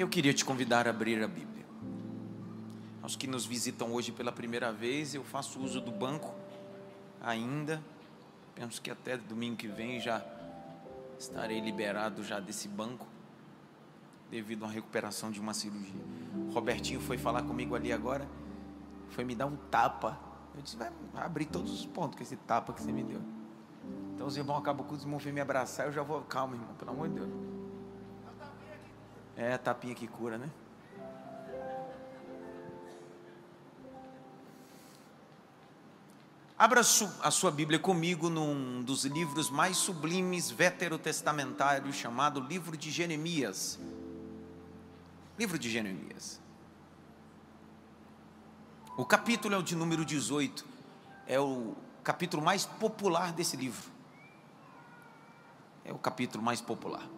Eu queria te convidar a abrir a Bíblia. Aos que nos visitam hoje pela primeira vez, eu faço uso do banco ainda. Penso que até domingo que vem já estarei liberado já desse banco devido a uma recuperação de uma cirurgia. O Robertinho foi falar comigo ali agora, foi me dar um tapa. Eu disse, vai abrir todos os pontos com esse tapa que você me deu. Então os irmãos acabam com os irmãos me abraçar, eu já vou, calma, irmão, pelo amor de Deus. É, tapinha que cura, né? Abra a sua Bíblia comigo num dos livros mais sublimes veterotestamentários, chamado Livro de Jeremias. Livro de Jeremias. O capítulo é o de número 18, é o capítulo mais popular desse livro. É o capítulo mais popular.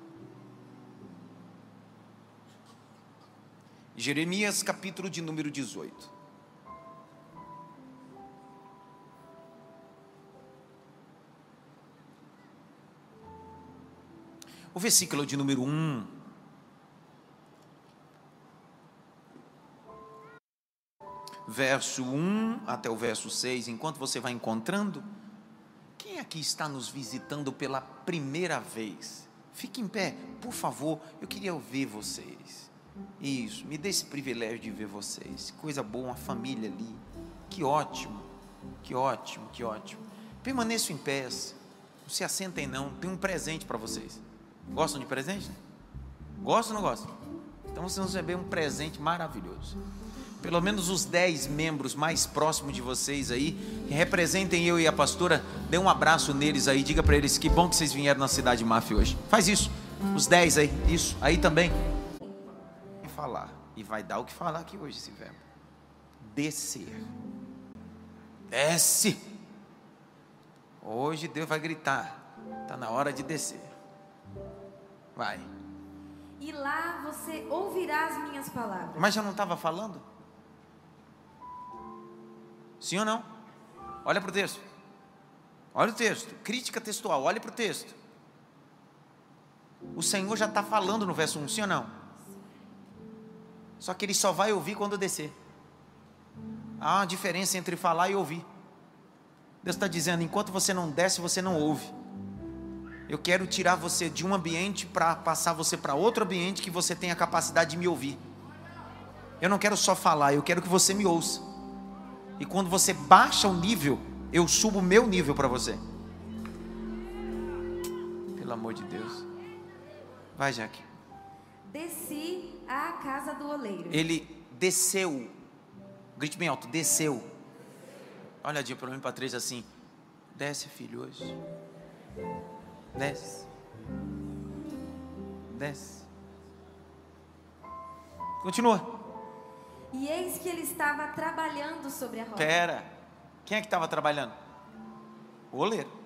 Jeremias, capítulo de número 18. O versículo de número 1. Verso 1 até o verso 6, enquanto você vai encontrando, quem aqui está nos visitando pela primeira vez? Fique em pé, por favor, eu queria ouvir vocês. Isso, me dê esse privilégio de ver vocês. Coisa boa, uma família ali. Que ótimo, que ótimo, que ótimo. Permaneçam em pé, não se assentem não, tem um presente para vocês. Gostam de presente? Gostam ou não gostam? Então vocês vão receber um presente maravilhoso. Pelo menos os dez membros mais próximos de vocês aí, que representem eu e a pastora, dê um abraço neles aí, diga para eles que bom que vocês vieram na cidade máfia hoje. Faz isso. Os dez aí, isso. Aí também. E falar. E vai dar o que falar aqui hoje esse verbo. Descer. Desce. Hoje Deus vai gritar. Está na hora de descer. Vai. E lá você ouvirá as minhas palavras. Mas já não estava falando? Sim ou não? Olha para o texto. Olha o texto. Crítica textual. Olha para o texto. O Senhor já está falando no verso 1, sim ou não? Só que ele só vai ouvir quando descer. Há uma diferença entre falar e ouvir. Deus está dizendo: enquanto você não desce, você não ouve. Eu quero tirar você de um ambiente para passar você para outro ambiente que você tenha a capacidade de me ouvir. Eu não quero só falar, eu quero que você me ouça. E quando você baixa o nível, eu subo o meu nível para você. Pelo amor de Deus. Vai, Jaque. Desci à casa do oleiro. Ele desceu. Grite bem alto, desceu. Olha a dia para mim para três assim. Desce, filho, hoje. Desce. Desce. Continua. E eis que ele estava trabalhando sobre a roda. Pera. Quem é que estava trabalhando? O oleiro.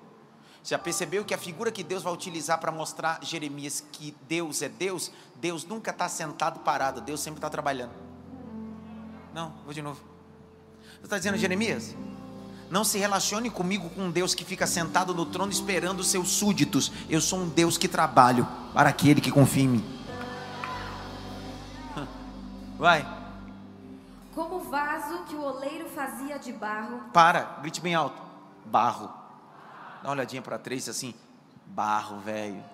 Já percebeu que a figura que Deus vai utilizar para mostrar Jeremias que Deus é Deus? Deus nunca está sentado parado, Deus sempre está trabalhando. Não, vou de novo. Você está dizendo, Jeremias? Não se relacione comigo com um Deus que fica sentado no trono esperando os seus súditos. Eu sou um Deus que trabalho para aquele que confia em mim. Vai. Como vaso que o oleiro fazia de barro. Para, grite bem alto. Barro. Dá uma olhadinha para três assim. Barro, velho.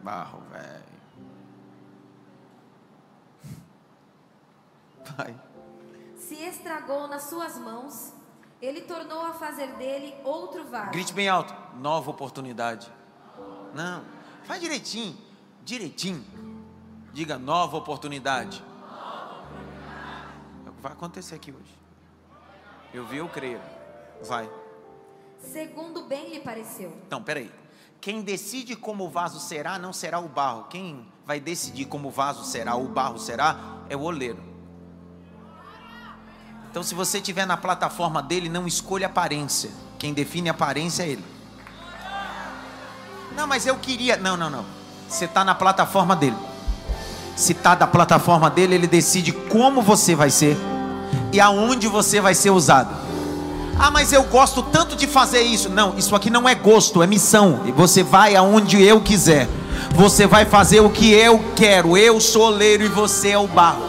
Barro, velho. Vai. Se estragou nas suas mãos, ele tornou a fazer dele outro vaso. Grite bem alto. Nova oportunidade. Não. Faz direitinho. Direitinho. Diga nova oportunidade. É o que vai acontecer aqui hoje. Eu vi, eu creio. Vai. Segundo bem lhe pareceu. Então, peraí. Quem decide como o vaso será, não será o barro. Quem vai decidir como o vaso será, o barro será, é o oleiro. Então, se você estiver na plataforma dele, não escolha aparência. Quem define aparência é ele. Não, mas eu queria. Não, não, não. Você está na plataforma dele. Se está da plataforma dele, ele decide como você vai ser e aonde você vai ser usado. Ah, mas eu gosto tanto de fazer isso. Não, isso aqui não é gosto, é missão. E você vai aonde eu quiser. Você vai fazer o que eu quero. Eu sou oleiro e você é o barro.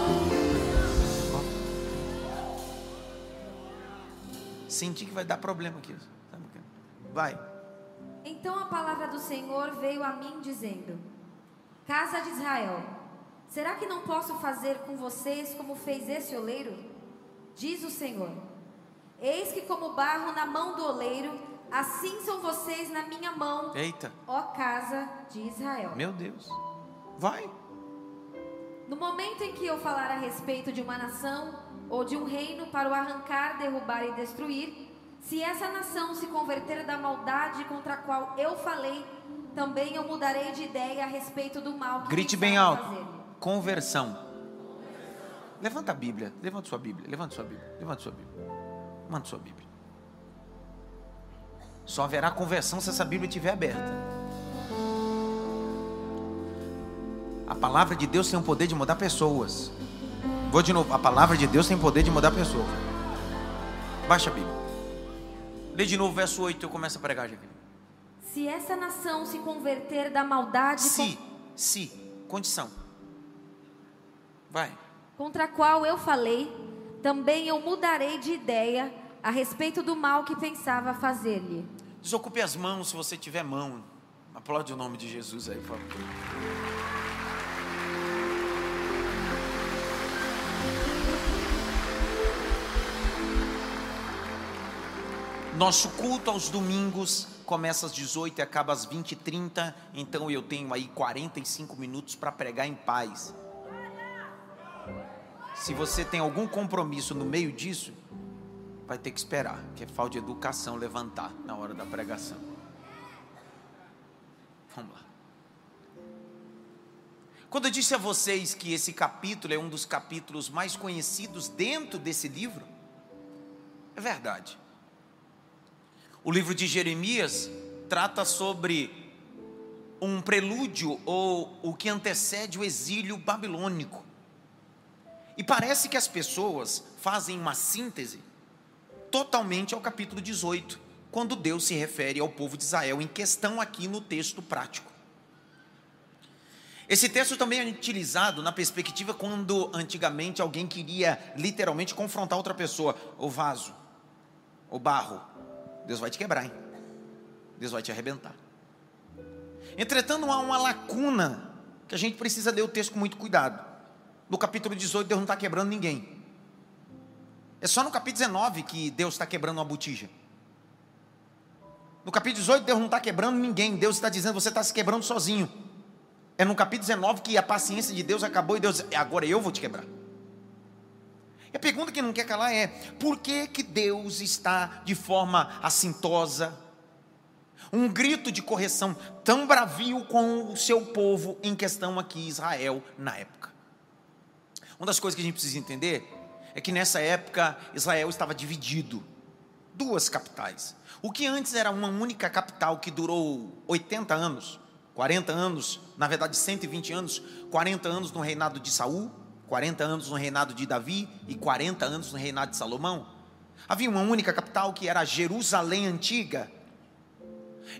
Senti que vai dar problema aqui. Vai. Então a palavra do Senhor veio a mim dizendo: Casa de Israel, será que não posso fazer com vocês como fez esse oleiro? Diz o Senhor: Eis que como barro na mão do oleiro, assim são vocês na minha mão. Eita. Ó casa de Israel. Meu Deus. Vai. No momento em que eu falar a respeito de uma nação ou de um reino para o arrancar, derrubar e destruir, se essa nação se converter da maldade contra a qual eu falei, também eu mudarei de ideia a respeito do mal que Grite bem alto. Conversão. Levanta a Bíblia, levanta sua Bíblia, levanta sua Bíblia, levanta sua Bíblia. Manda sua Bíblia. Só haverá conversão se essa Bíblia estiver aberta. A palavra de Deus tem o poder de mudar pessoas. Vou de novo. A palavra de Deus tem o poder de mudar pessoas. Baixa a Bíblia. Lê de novo o verso 8 eu começo a pregar, Jaqueline. Se essa nação se converter da maldade. Se, com... se, condição. Vai. Contra a qual eu falei, também eu mudarei de ideia a respeito do mal que pensava fazer-lhe. Desocupe as mãos se você tiver mão. Aplaude o nome de Jesus aí, por favor. Nosso culto aos domingos começa às 18 e acaba às 20 e 30, então eu tenho aí 45 minutos para pregar em paz. Se você tem algum compromisso no meio disso, vai ter que esperar, que é falta de educação levantar na hora da pregação. Vamos lá. Quando eu disse a vocês que esse capítulo é um dos capítulos mais conhecidos dentro desse livro, é verdade. O livro de Jeremias trata sobre um prelúdio ou o que antecede o exílio babilônico. E parece que as pessoas fazem uma síntese totalmente ao capítulo 18, quando Deus se refere ao povo de Israel em questão aqui no texto prático. Esse texto também é utilizado na perspectiva quando antigamente alguém queria literalmente confrontar outra pessoa, o vaso, o barro, Deus vai te quebrar, hein? Deus vai te arrebentar. Entretanto, há uma lacuna que a gente precisa ler o texto com muito cuidado. No capítulo 18, Deus não está quebrando ninguém. É só no capítulo 19 que Deus está quebrando uma botija. No capítulo 18, Deus não está quebrando ninguém. Deus está dizendo, você está se quebrando sozinho. É no capítulo 19 que a paciência de Deus acabou e Deus, agora eu vou te quebrar. E a pergunta que não quer calar é: por que, que Deus está de forma assintosa? Um grito de correção tão bravio com o seu povo em questão aqui, Israel, na época. Uma das coisas que a gente precisa entender é que nessa época Israel estava dividido, duas capitais. O que antes era uma única capital que durou 80 anos, 40 anos, na verdade 120 anos, 40 anos no reinado de Saul, 40 anos no reinado de Davi e 40 anos no reinado de Salomão. Havia uma única capital que era Jerusalém antiga.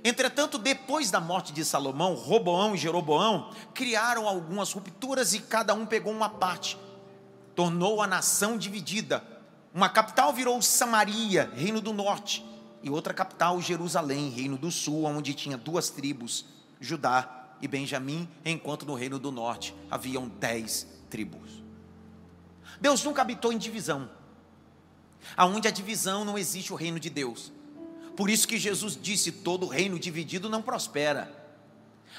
Entretanto, depois da morte de Salomão, Roboão e Jeroboão criaram algumas rupturas e cada um pegou uma parte. Tornou a nação dividida. Uma capital virou Samaria, reino do norte, e outra capital Jerusalém, reino do sul, onde tinha duas tribos, Judá e Benjamim, enquanto no reino do norte haviam dez tribos. Deus nunca habitou em divisão. Aonde a divisão não existe o reino de Deus. Por isso que Jesus disse: todo reino dividido não prospera.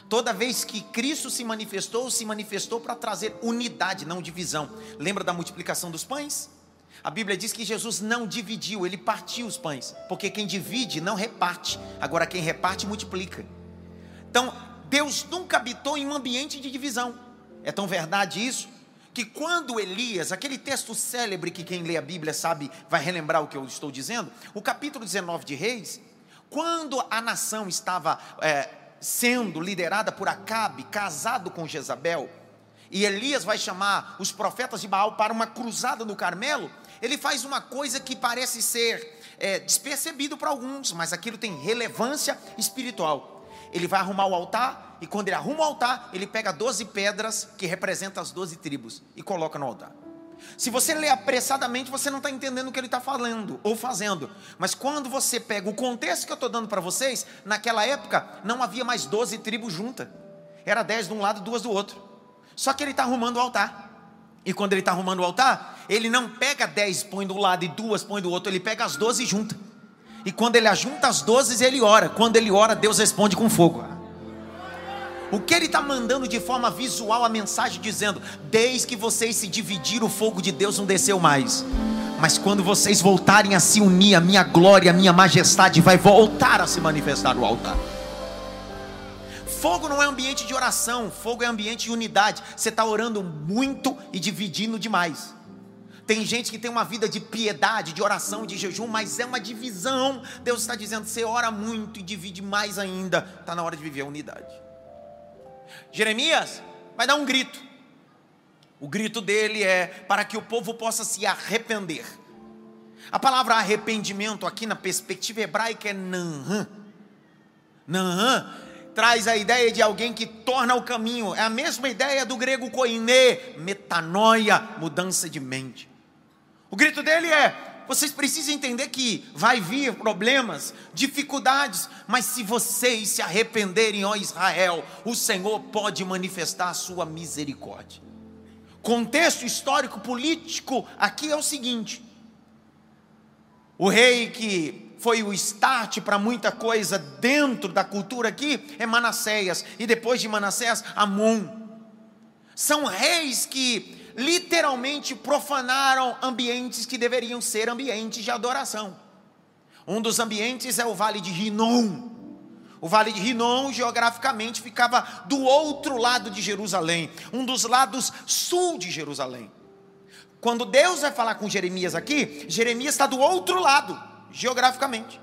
Toda vez que Cristo se manifestou, se manifestou para trazer unidade, não divisão. Lembra da multiplicação dos pães? A Bíblia diz que Jesus não dividiu, ele partiu os pães, porque quem divide não reparte, agora quem reparte multiplica. Então, Deus nunca habitou em um ambiente de divisão. É tão verdade isso que quando Elias, aquele texto célebre que quem lê a Bíblia sabe, vai relembrar o que eu estou dizendo, o capítulo 19 de Reis, quando a nação estava é, sendo liderada por Acabe, casado com Jezabel, e Elias vai chamar os profetas de Baal para uma cruzada no Carmelo, ele faz uma coisa que parece ser é, despercebido para alguns, mas aquilo tem relevância espiritual. Ele vai arrumar o altar, e quando ele arruma o altar, ele pega 12 pedras que representam as 12 tribos e coloca no altar. Se você lê apressadamente, você não está entendendo o que ele está falando ou fazendo. Mas quando você pega o contexto que eu estou dando para vocês, naquela época não havia mais 12 tribos juntas. Era 10 de um lado e duas do outro. Só que ele está arrumando o altar. E quando ele está arrumando o altar, ele não pega 10, põe do lado e duas põe do outro, ele pega as 12 e junta. E quando ele ajunta as 12, ele ora. Quando ele ora, Deus responde com fogo. O que ele está mandando de forma visual a mensagem dizendo: desde que vocês se dividiram, o fogo de Deus não desceu mais. Mas quando vocês voltarem a se unir, a minha glória, a minha majestade vai voltar a se manifestar no altar. Fogo não é ambiente de oração, fogo é ambiente de unidade. Você está orando muito e dividindo demais. Tem gente que tem uma vida de piedade, de oração, de jejum, mas é uma divisão. Deus está dizendo: você ora muito e divide mais ainda. Está na hora de viver a unidade. Jeremias vai dar um grito. O grito dele é para que o povo possa se arrepender. A palavra arrependimento aqui na perspectiva hebraica é nanhan. Nanhan traz a ideia de alguém que torna o caminho. É a mesma ideia do grego koine, metanoia, mudança de mente. O grito dele é: vocês precisam entender que vai vir problemas, dificuldades, mas se vocês se arrependerem, ó Israel, o Senhor pode manifestar a sua misericórdia. Contexto histórico político aqui é o seguinte: o rei que foi o start para muita coisa dentro da cultura aqui é Manassés, e depois de Manassés, Amon. São reis que literalmente profanaram ambientes que deveriam ser ambientes de adoração. Um dos ambientes é o Vale de Rinom. O Vale de Rinom, geograficamente, ficava do outro lado de Jerusalém, um dos lados sul de Jerusalém. Quando Deus vai falar com Jeremias aqui, Jeremias está do outro lado, geograficamente.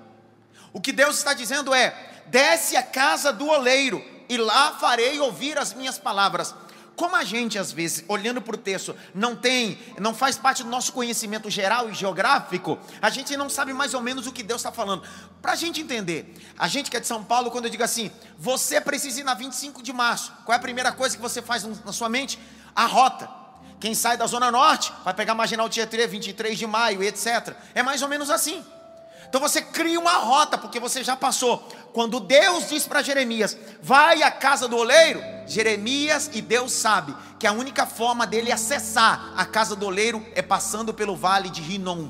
O que Deus está dizendo é: desce a casa do oleiro, e lá farei ouvir as minhas palavras. Como a gente, às vezes, olhando para o texto, não tem, não faz parte do nosso conhecimento geral e geográfico, a gente não sabe mais ou menos o que Deus está falando. Para a gente entender, a gente que é de São Paulo, quando eu digo assim, você precisa ir na 25 de março, qual é a primeira coisa que você faz na sua mente? A rota. Quem sai da Zona Norte vai pegar Marginal Tietê, 23 de maio, etc. É mais ou menos assim. Então você cria uma rota, porque você já passou. Quando Deus diz para Jeremias, vai à casa do oleiro, Jeremias e Deus sabe que a única forma dele acessar a casa do oleiro é passando pelo vale de Rinom.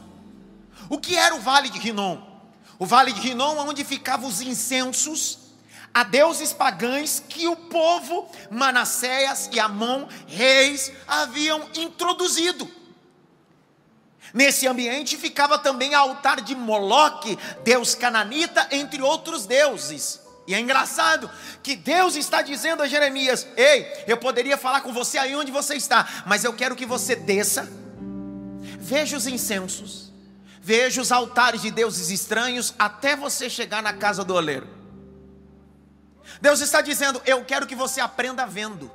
O que era o vale de Rinom? O vale de Rinom, onde ficavam os incensos a deuses pagães que o povo Manassés e Amon, reis, haviam introduzido. Nesse ambiente ficava também altar de Moloque, deus cananita, entre outros deuses. E é engraçado que Deus está dizendo a Jeremias: Ei, eu poderia falar com você aí onde você está, mas eu quero que você desça, veja os incensos, veja os altares de deuses estranhos, até você chegar na casa do oleiro. Deus está dizendo: Eu quero que você aprenda vendo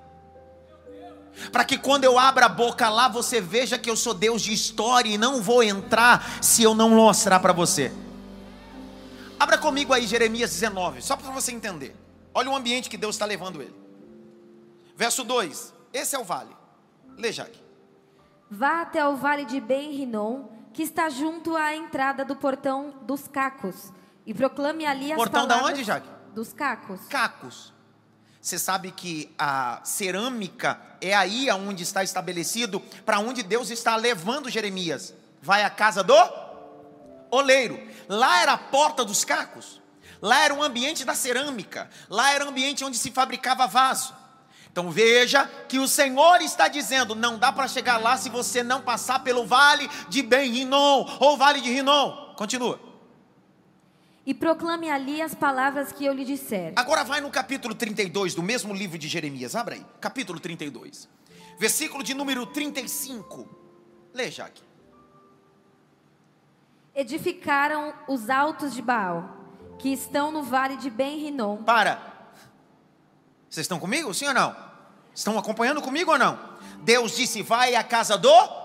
para que quando eu abra a boca lá você veja que eu sou Deus de história e não vou entrar se eu não mostrar para você. Abra comigo aí Jeremias 19, só para você entender. Olha o ambiente que Deus está levando ele. Verso 2: Esse é o vale. Lê, Jaque. Vá até o vale de Ben-Rinon, que está junto à entrada do portão dos cacos, e proclame ali as portão palavras... Portão da onde, Jaque? Dos cacos. Cacos. Você sabe que a cerâmica é aí aonde está estabelecido para onde Deus está levando Jeremias. Vai à casa do oleiro. Lá era a porta dos cacos. Lá era o ambiente da cerâmica. Lá era o ambiente onde se fabricava vaso. Então veja que o Senhor está dizendo: não dá para chegar lá se você não passar pelo vale de Ben-Rinon ou vale de Rinon. Continua e proclame ali as palavras que eu lhe disser. Agora vai no capítulo 32 do mesmo livro de Jeremias, abra aí, capítulo 32, versículo de número 35. Lê, Jaque. Edificaram os altos de Baal, que estão no vale de Ben-Rinom. Para. Vocês estão comigo, sim ou não? Estão acompanhando comigo ou não? Deus disse: vai à casa do.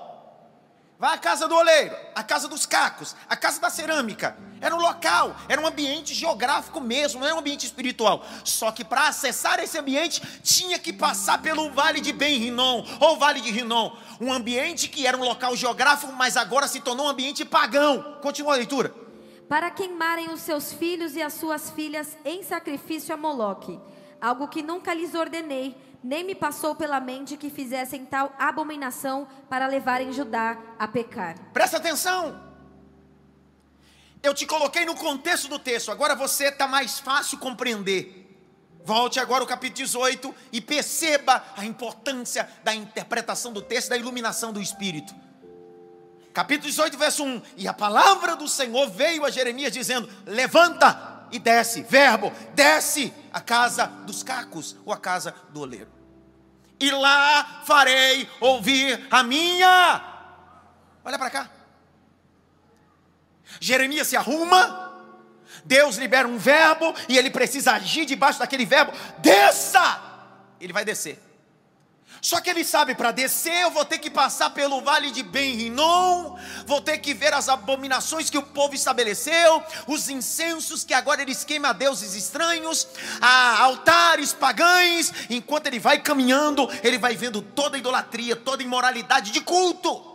Vai à casa do oleiro, à casa dos cacos, à casa da cerâmica. Era um local, era um ambiente geográfico mesmo, não era um ambiente espiritual. Só que para acessar esse ambiente, tinha que passar pelo vale de Ben Rinon, ou vale de Rinon. Um ambiente que era um local geográfico, mas agora se tornou um ambiente pagão. Continua a leitura. Para queimarem os seus filhos e as suas filhas em sacrifício a Moloque, algo que nunca lhes ordenei nem me passou pela mente que fizessem tal abominação para levarem Judá a pecar. Presta atenção. Eu te coloquei no contexto do texto, agora você está mais fácil compreender. Volte agora ao capítulo 18 e perceba a importância da interpretação do texto, da iluminação do Espírito. Capítulo 18, verso 1: E a palavra do Senhor veio a Jeremias dizendo: Levanta e desce, verbo, desce a casa dos cacos ou a casa do oleiro. E lá farei ouvir a minha. Olha para cá. Jeremias se arruma. Deus libera um verbo e ele precisa agir debaixo daquele verbo. Desça! Ele vai descer. Só que ele sabe, para descer eu vou ter que passar pelo vale de Ben-Rinon, vou ter que ver as abominações que o povo estabeleceu, os incensos que agora eles queimam a deuses estranhos, a altares pagães. Enquanto ele vai caminhando, ele vai vendo toda a idolatria, toda a imoralidade de culto.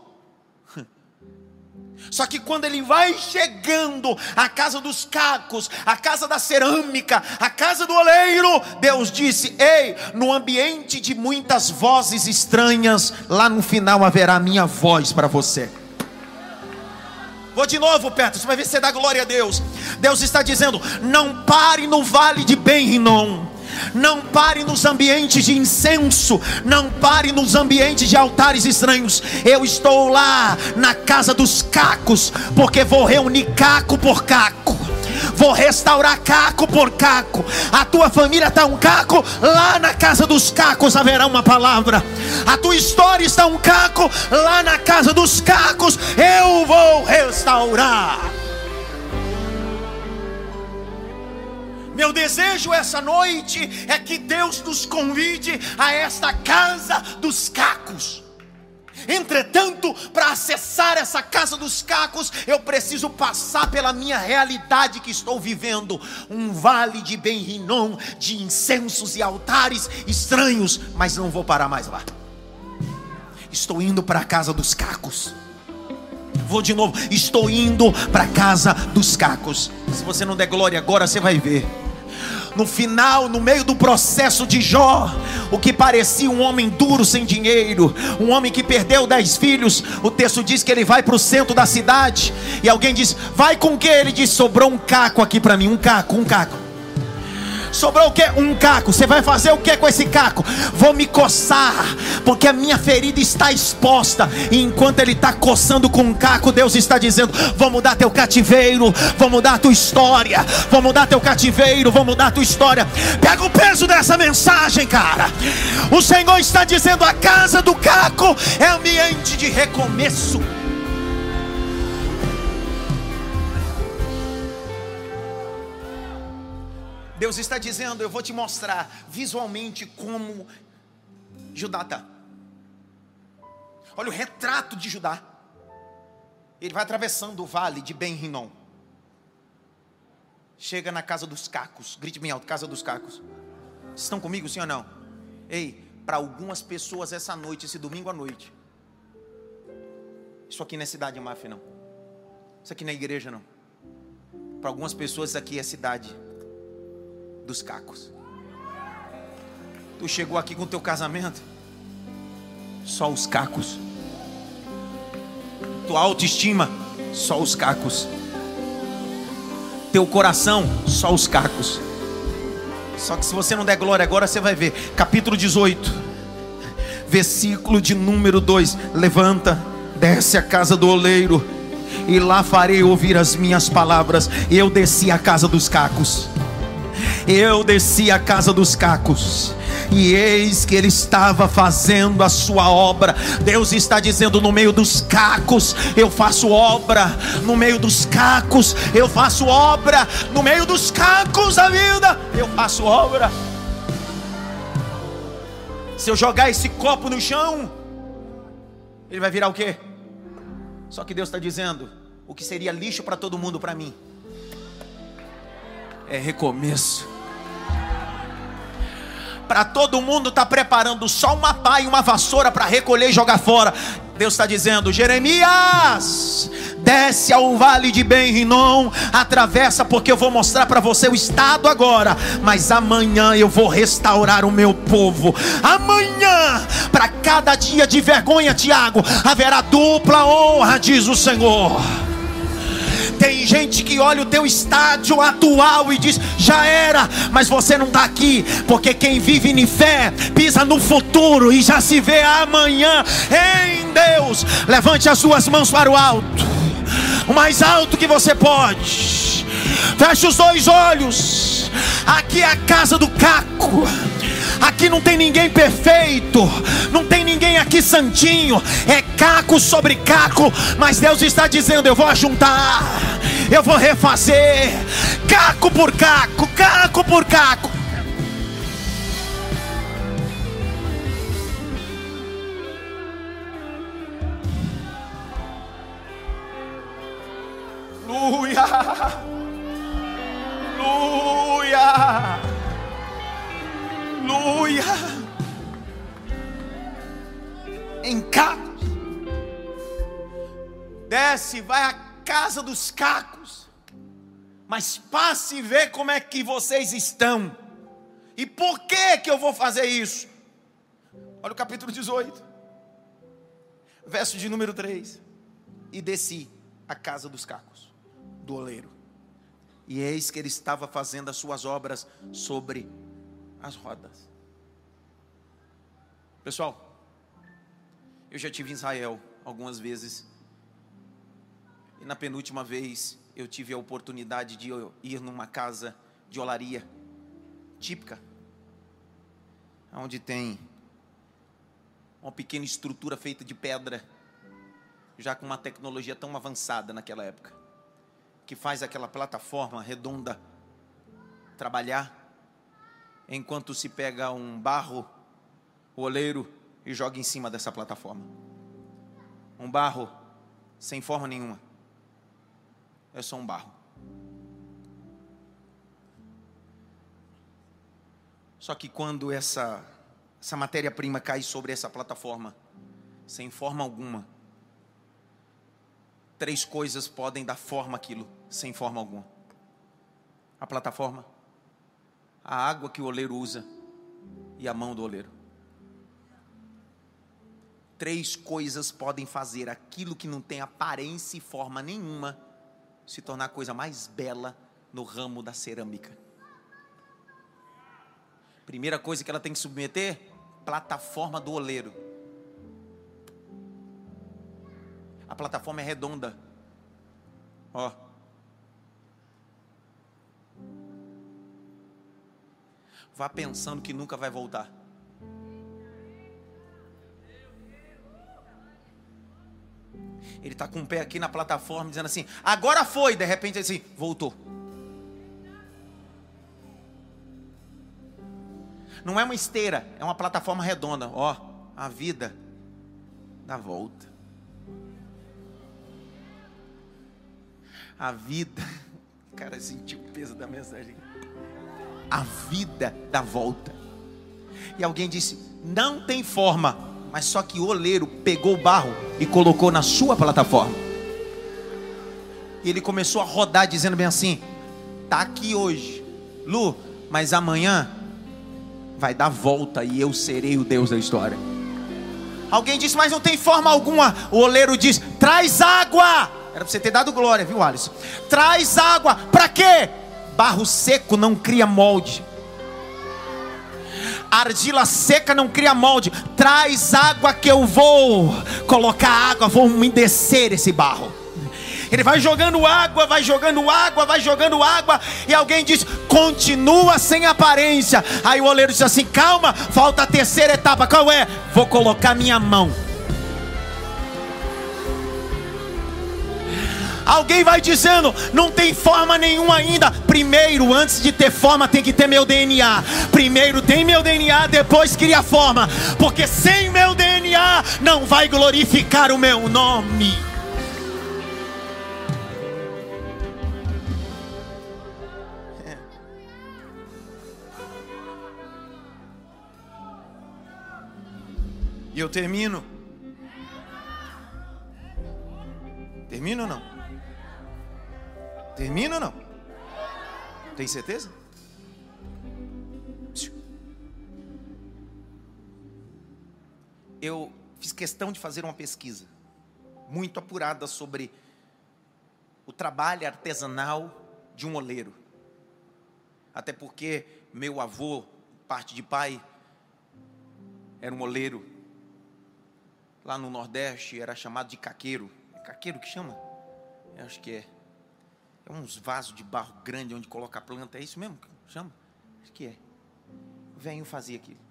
Só que quando ele vai chegando à casa dos cacos, à casa da cerâmica, à casa do oleiro, Deus disse: Ei, no ambiente de muitas vozes estranhas, lá no final haverá minha voz para você. Vou de novo, perto, você vai ver se dá glória a Deus. Deus está dizendo: Não pare no vale de Ben-Rinon não pare nos ambientes de incenso, não pare nos ambientes de altares estranhos. Eu estou lá na casa dos cacos, porque vou reunir caco por caco. Vou restaurar caco por caco. A tua família está um caco, lá na casa dos cacos haverá uma palavra. A tua história está um caco, lá na casa dos cacos eu vou restaurar. Meu desejo essa noite é que Deus nos convide a esta casa dos cacos. Entretanto, para acessar essa casa dos cacos, eu preciso passar pela minha realidade que estou vivendo um vale de Ben-Rinon, de incensos e altares estranhos, mas não vou parar mais lá. Estou indo para a casa dos cacos. Vou de novo, estou indo para a casa dos cacos. Se você não der glória agora, você vai ver no final, no meio do processo de Jó, o que parecia um homem duro sem dinheiro, um homem que perdeu dez filhos, o texto diz que ele vai para o centro da cidade, e alguém diz: Vai com que? Ele diz: Sobrou um caco aqui para mim, um caco, um caco. Sobrou o que? Um caco. Você vai fazer o que com esse caco? Vou me coçar, porque a minha ferida está exposta. E enquanto ele está coçando com um caco, Deus está dizendo: Vou mudar teu cativeiro, vou mudar tua história, vou mudar teu cativeiro, vou mudar tua história. Pega o peso dessa mensagem, cara. O Senhor está dizendo: a casa do caco é ambiente de recomeço. Deus está dizendo: Eu vou te mostrar visualmente como Judá está. Olha o retrato de Judá. Ele vai atravessando o vale de Ben-Rinon. Chega na casa dos cacos. Grite bem alto: Casa dos cacos. Estão comigo, sim ou não? Ei, para algumas pessoas essa noite, esse domingo à noite. Isso aqui não é cidade de máfia, não. Isso aqui não é igreja, não. Para algumas pessoas, isso aqui é cidade dos cacos. Tu chegou aqui com teu casamento, só os cacos. Tua autoestima, só os cacos. Teu coração, só os cacos. Só que se você não der glória agora, você vai ver. Capítulo 18, versículo de número 2: Levanta, desce a casa do oleiro, e lá farei ouvir as minhas palavras. Eu desci a casa dos cacos. Eu desci à casa dos cacos. E eis que ele estava fazendo a sua obra. Deus está dizendo: no meio dos cacos eu faço obra, no meio dos cacos eu faço obra, no meio dos cacos da vida eu faço obra. Se eu jogar esse copo no chão, ele vai virar o quê? Só que Deus está dizendo: o que seria lixo para todo mundo, para mim, é recomeço. Para todo mundo está preparando só uma pá e uma vassoura para recolher e jogar fora. Deus está dizendo: Jeremias, desce ao vale de Ben-Rinom, atravessa, porque eu vou mostrar para você o estado agora, mas amanhã eu vou restaurar o meu povo. Amanhã, para cada dia de vergonha, Tiago, haverá dupla honra, diz o Senhor. Tem gente que olha o teu estádio atual e diz: já era, mas você não está aqui, porque quem vive em fé pisa no futuro e já se vê amanhã em Deus. Levante as suas mãos para o alto, o mais alto que você pode. Feche os dois olhos. Aqui é a casa do caco. Aqui não tem ninguém perfeito, não tem ninguém aqui santinho, é caco sobre caco, mas Deus está dizendo: eu vou ajuntar, eu vou refazer, caco por caco, caco por caco. Aleluia! Aleluia! Aleluia. Em cacos. Desce, vai à casa dos cacos. Mas passe e vê como é que vocês estão. E por que que eu vou fazer isso? Olha o capítulo 18. Verso de número 3. E desci à casa dos cacos, do oleiro. E eis que ele estava fazendo as suas obras sobre as rodas. Pessoal, eu já tive em Israel algumas vezes. E na penúltima vez eu tive a oportunidade de ir numa casa de olaria típica, onde tem uma pequena estrutura feita de pedra, já com uma tecnologia tão avançada naquela época, que faz aquela plataforma redonda trabalhar enquanto se pega um barro, oleiro, e joga em cima dessa plataforma. Um barro sem forma nenhuma. É só um barro. Só que quando essa, essa matéria-prima cai sobre essa plataforma, sem forma alguma, três coisas podem dar forma àquilo, sem forma alguma: a plataforma, a água que o oleiro usa e a mão do oleiro. Três coisas podem fazer aquilo que não tem aparência e forma nenhuma se tornar a coisa mais bela no ramo da cerâmica. Primeira coisa que ela tem que submeter: plataforma do oleiro. A plataforma é redonda. Ó. vá pensando que nunca vai voltar. Ele está com o pé aqui na plataforma, dizendo assim: agora foi. De repente, assim, voltou. Não é uma esteira, é uma plataforma redonda. Ó, a vida dá volta. A vida. Cara, sentiu o peso da mensagem a vida dá volta. E alguém disse: não tem forma, mas só que o oleiro pegou o barro e colocou na sua plataforma. E ele começou a rodar, dizendo bem assim: tá aqui hoje, Lu, mas amanhã vai dar volta e eu serei o Deus da história. Alguém disse, mas não tem forma alguma. O oleiro diz: traz água. Era para você ter dado glória, viu, Alisson? Traz água. Para quê? Barro seco não cria molde. Argila seca não cria molde. Traz água que eu vou colocar água, vou umedecer esse barro. Ele vai jogando água, vai jogando água, vai jogando água, e alguém diz: continua sem aparência. Aí o oleiro diz assim: calma, falta a terceira etapa. Qual é? Vou colocar minha mão. Alguém vai dizendo, não tem forma nenhuma ainda. Primeiro, antes de ter forma, tem que ter meu DNA. Primeiro tem meu DNA, depois cria forma. Porque sem meu DNA não vai glorificar o meu nome. E eu termino. Termino ou não? Termino ou não? Tem certeza? Eu fiz questão de fazer uma pesquisa muito apurada sobre o trabalho artesanal de um oleiro. Até porque meu avô, parte de pai, era um oleiro. Lá no Nordeste era chamado de caqueiro caqueiro que chama? Eu acho que é. É uns vasos de barro grande onde coloca a planta. É isso mesmo que chama? Acho que é. Venho fazer aquilo.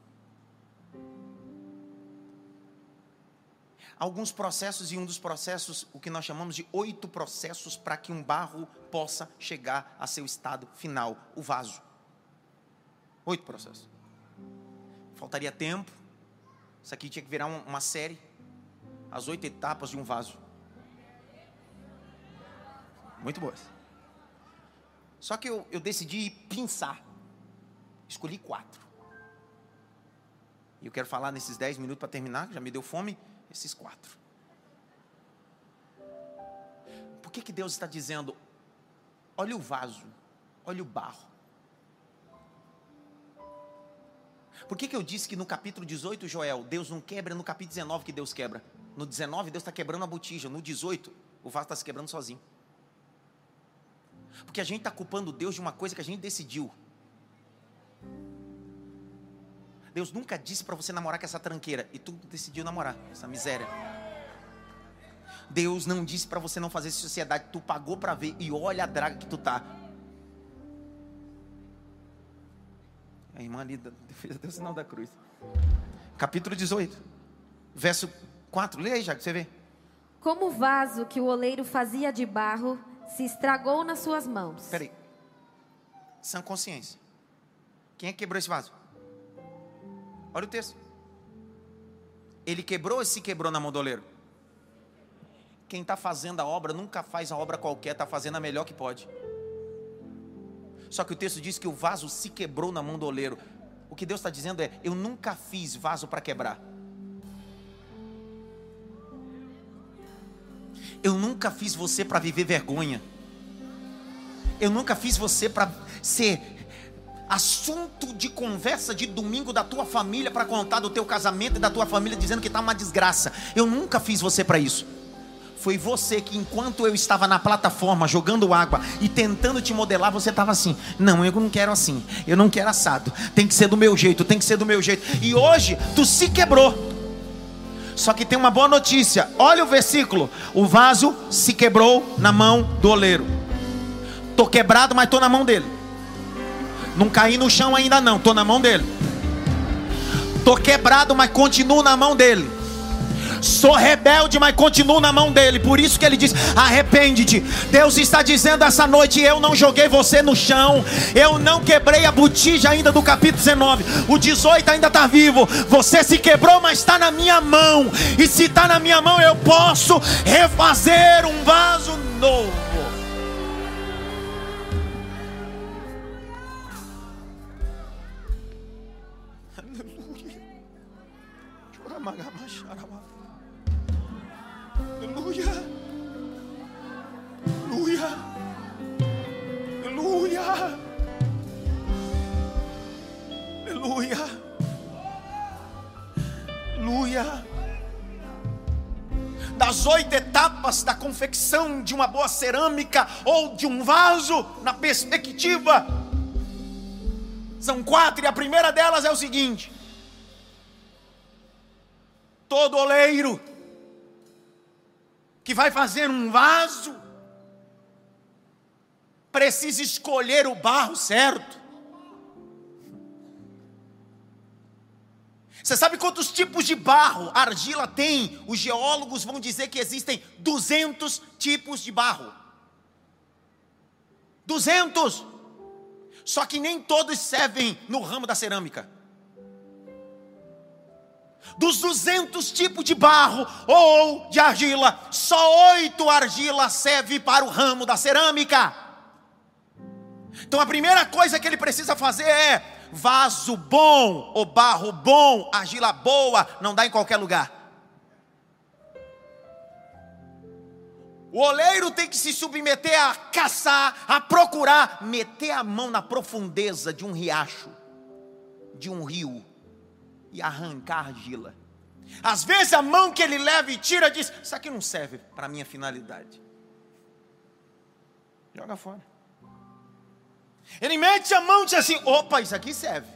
Alguns processos, e um dos processos, o que nós chamamos de oito processos para que um barro possa chegar a seu estado final, o vaso. Oito processos. Faltaria tempo. Isso aqui tinha que virar uma série. As oito etapas de um vaso. Muito boas. Só que eu, eu decidi pensar. Escolhi quatro. E eu quero falar nesses dez minutos para terminar, já me deu fome, esses quatro. Por que, que Deus está dizendo, olha o vaso, olha o barro. Por que, que eu disse que no capítulo 18, Joel, Deus não quebra, no capítulo 19 que Deus quebra? No 19, Deus está quebrando a botija, no 18, o vaso está se quebrando sozinho. Porque a gente está culpando Deus de uma coisa que a gente decidiu. Deus nunca disse para você namorar com essa tranqueira e tu decidiu namorar essa miséria. Deus não disse para você não fazer sociedade, tu pagou para ver e olha a draga que tu tá. A irmã ali fez até o sinal da cruz. Capítulo 18, verso 4. Leia aí, já que você vê. Como o vaso que o oleiro fazia de barro se estragou nas suas mãos. Peraí. Sã consciência. Quem é que quebrou esse vaso? Olha o texto. Ele quebrou ou se quebrou na mão do oleiro? Quem está fazendo a obra nunca faz a obra qualquer, está fazendo a melhor que pode. Só que o texto diz que o vaso se quebrou na mão do oleiro. O que Deus está dizendo é: eu nunca fiz vaso para quebrar. Eu nunca fiz você para viver vergonha. Eu nunca fiz você para ser assunto de conversa de domingo da tua família para contar do teu casamento e da tua família dizendo que está uma desgraça. Eu nunca fiz você para isso. Foi você que, enquanto eu estava na plataforma jogando água e tentando te modelar, você estava assim: não, eu não quero assim, eu não quero assado, tem que ser do meu jeito, tem que ser do meu jeito. E hoje tu se quebrou. Só que tem uma boa notícia. Olha o versículo. O vaso se quebrou na mão do oleiro. Tô quebrado, mas tô na mão dele. Não caí no chão ainda não, tô na mão dele. Tô quebrado, mas continuo na mão dele. Sou rebelde, mas continuo na mão dele. Por isso que ele diz: arrepende-te. Deus está dizendo essa noite: eu não joguei você no chão. Eu não quebrei a botija ainda do capítulo 19. O 18 ainda está vivo. Você se quebrou, mas está na minha mão. E se está na minha mão, eu posso refazer um vaso novo. Oito etapas da confecção de uma boa cerâmica ou de um vaso, na perspectiva, são quatro, e a primeira delas é o seguinte: todo oleiro que vai fazer um vaso precisa escolher o barro certo. Você sabe quantos tipos de barro, argila tem? Os geólogos vão dizer que existem 200 tipos de barro. Duzentos. Só que nem todos servem no ramo da cerâmica. Dos duzentos tipos de barro ou de argila, só oito argilas servem para o ramo da cerâmica. Então a primeira coisa que ele precisa fazer é vaso bom, ou barro bom, argila boa, não dá em qualquer lugar. O oleiro tem que se submeter a caçar, a procurar, meter a mão na profundeza de um riacho, de um rio, e arrancar argila. Às vezes a mão que ele leva e tira diz: Isso aqui não serve para a minha finalidade. Joga fora. Ele mete a mão e diz assim: opa, isso aqui serve.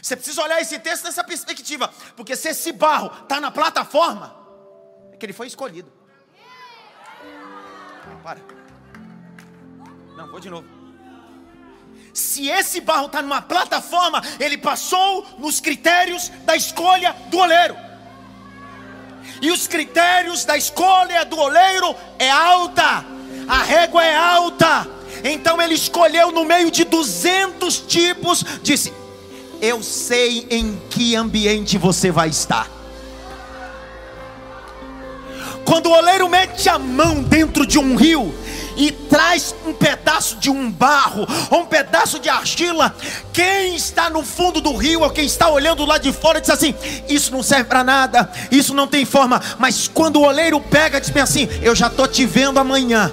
Você precisa olhar esse texto nessa perspectiva, porque se esse barro está na plataforma, é que ele foi escolhido. Para. Não, vou de novo. Se esse barro está numa plataforma, ele passou nos critérios da escolha do oleiro. E os critérios da escolha do oleiro é alta, a régua é alta, então ele escolheu no meio de 200 tipos, disse: Eu sei em que ambiente você vai estar. Quando o oleiro mete a mão dentro de um rio e traz um pedaço de um barro ou um pedaço de argila, quem está no fundo do rio ou quem está olhando lá de fora diz assim: Isso não serve para nada, isso não tem forma. Mas quando o oleiro pega, diz bem assim: Eu já estou te vendo amanhã.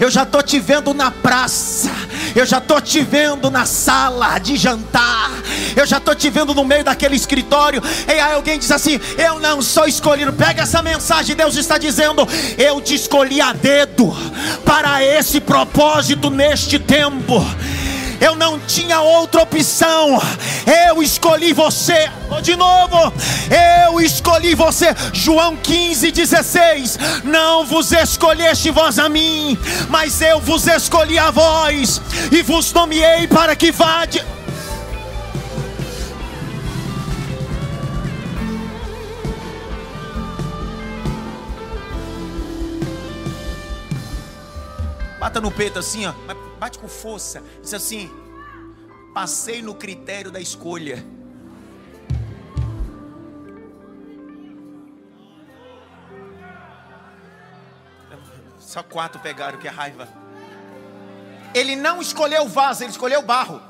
Eu já estou te vendo na praça. Eu já estou te vendo na sala de jantar. Eu já estou te vendo no meio daquele escritório. E aí alguém diz assim: Eu não sou escolhido. Pega essa mensagem. Deus está dizendo: Eu te escolhi a dedo para esse propósito neste tempo eu não tinha outra opção, eu escolhi você. De novo, eu escolhi você. João 15, 16. Não vos escolheste vós a mim, mas eu vos escolhi a vós e vos nomeei para que vade. Bata no peito assim, ó bate com força. Diz assim: passei no critério da escolha. Só quatro pegaram, que é raiva. Ele não escolheu o vaso, ele escolheu o barro.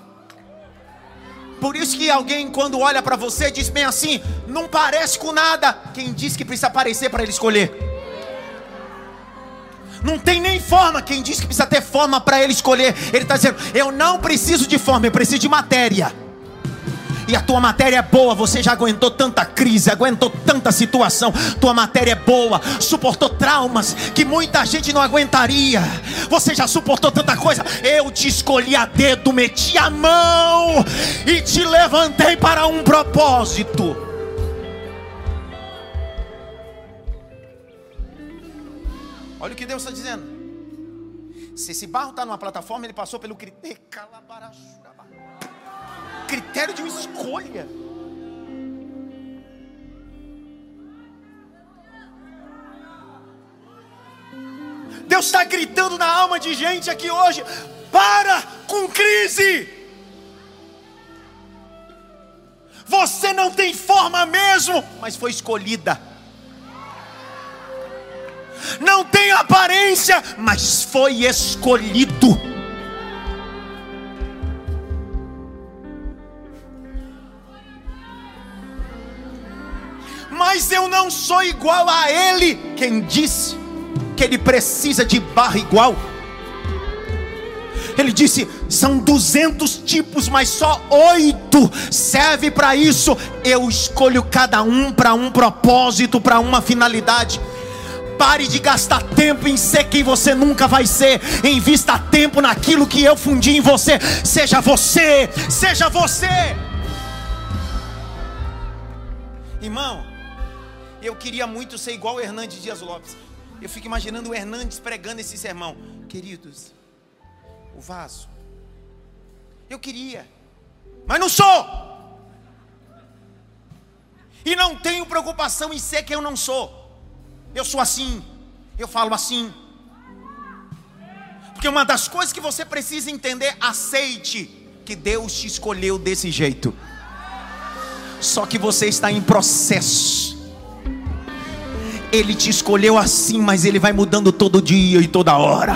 Por isso que alguém, quando olha para você, diz bem assim: não parece com nada. Quem diz que precisa aparecer para ele escolher? Não tem nem forma. Quem diz que precisa ter forma para ele escolher? Ele está dizendo: Eu não preciso de forma, eu preciso de matéria. E a tua matéria é boa, você já aguentou tanta crise, aguentou tanta situação. Tua matéria é boa, suportou traumas que muita gente não aguentaria. Você já suportou tanta coisa. Eu te escolhi a dedo, meti a mão e te levantei para um propósito. Olha o que Deus está dizendo. Se esse barro está numa plataforma, ele passou pelo critério, critério de uma escolha. Deus está gritando na alma de gente aqui hoje: para com crise. Você não tem forma mesmo, mas foi escolhida não tem aparência, mas foi escolhido. Mas eu não sou igual a ele. Quem disse que ele precisa de barra igual? Ele disse: são 200 tipos, mas só oito serve para isso. Eu escolho cada um para um propósito, para uma finalidade. Pare de gastar tempo em ser quem você nunca vai ser. Invista tempo naquilo que eu fundi em você. Seja você, seja você. Irmão, eu queria muito ser igual o Hernandes Dias Lopes. Eu fico imaginando o Hernandes pregando esse sermão. Queridos, o vaso. Eu queria, mas não sou. E não tenho preocupação em ser quem eu não sou. Eu sou assim, eu falo assim. Porque uma das coisas que você precisa entender, aceite que Deus te escolheu desse jeito. Só que você está em processo. Ele te escolheu assim, mas ele vai mudando todo dia e toda hora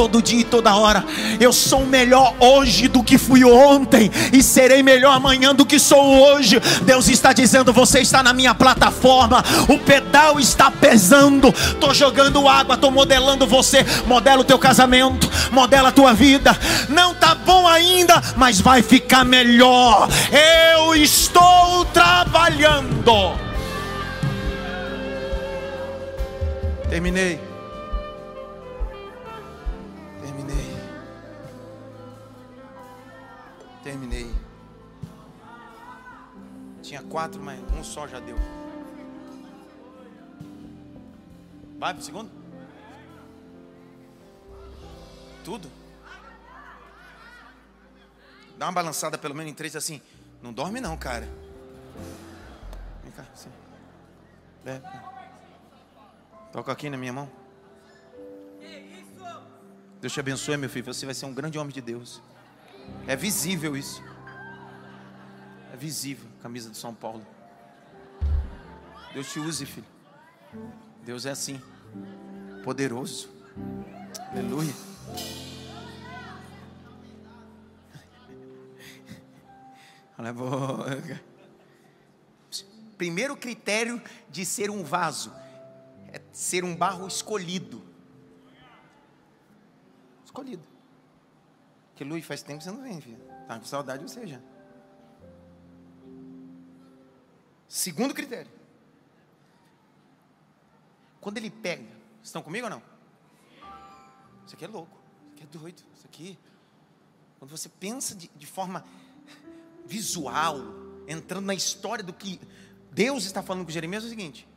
todo dia e toda hora. Eu sou melhor hoje do que fui ontem, e serei melhor amanhã do que sou hoje. Deus está dizendo: Você está na minha plataforma, o pedal está pesando. Estou jogando água, estou modelando você. Modela o teu casamento, modela a tua vida. Não está bom ainda, mas vai ficar melhor. Eu estou trabalhando. Terminei. Quatro, mas um só já deu. Vai pro segundo? Tudo? Dá uma balançada pelo menos em três assim. Não dorme não, cara. Vem cá, assim. É. Toca aqui na minha mão. Deus te abençoe, meu filho. Você vai ser um grande homem de Deus. É visível isso. É visível, camisa do São Paulo. Deus te use, filho. Deus é assim, poderoso. Aleluia. Primeiro critério de ser um vaso é ser um barro escolhido. Escolhido. Que Luiz, faz tempo que você não vem, filho. Tá com saudade de você já. Segundo critério. Quando ele pega, estão comigo ou não? Isso aqui é louco, isso aqui é doido, isso aqui. Quando você pensa de, de forma visual, entrando na história do que Deus está falando com Jeremias, é o seguinte: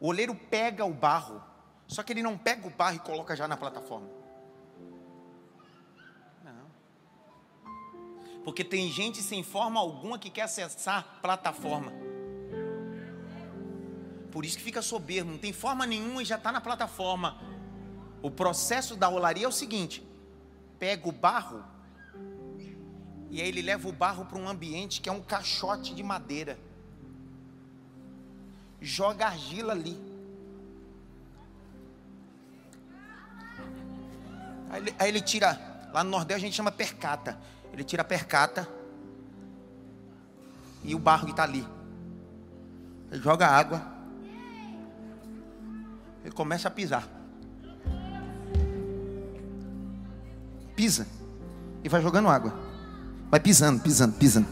o oleiro pega o barro, só que ele não pega o barro e coloca já na plataforma. Porque tem gente sem forma alguma que quer acessar plataforma. Por isso que fica soberbo, não tem forma nenhuma e já está na plataforma. O processo da olaria é o seguinte: pega o barro e aí ele leva o barro para um ambiente que é um caixote de madeira. Joga argila ali. Aí ele, aí ele tira, lá no Nordeste a gente chama percata. Ele tira a percata e o barro que está ali. Ele joga água. Ele começa a pisar. Pisa. E vai jogando água. Vai pisando, pisando, pisando.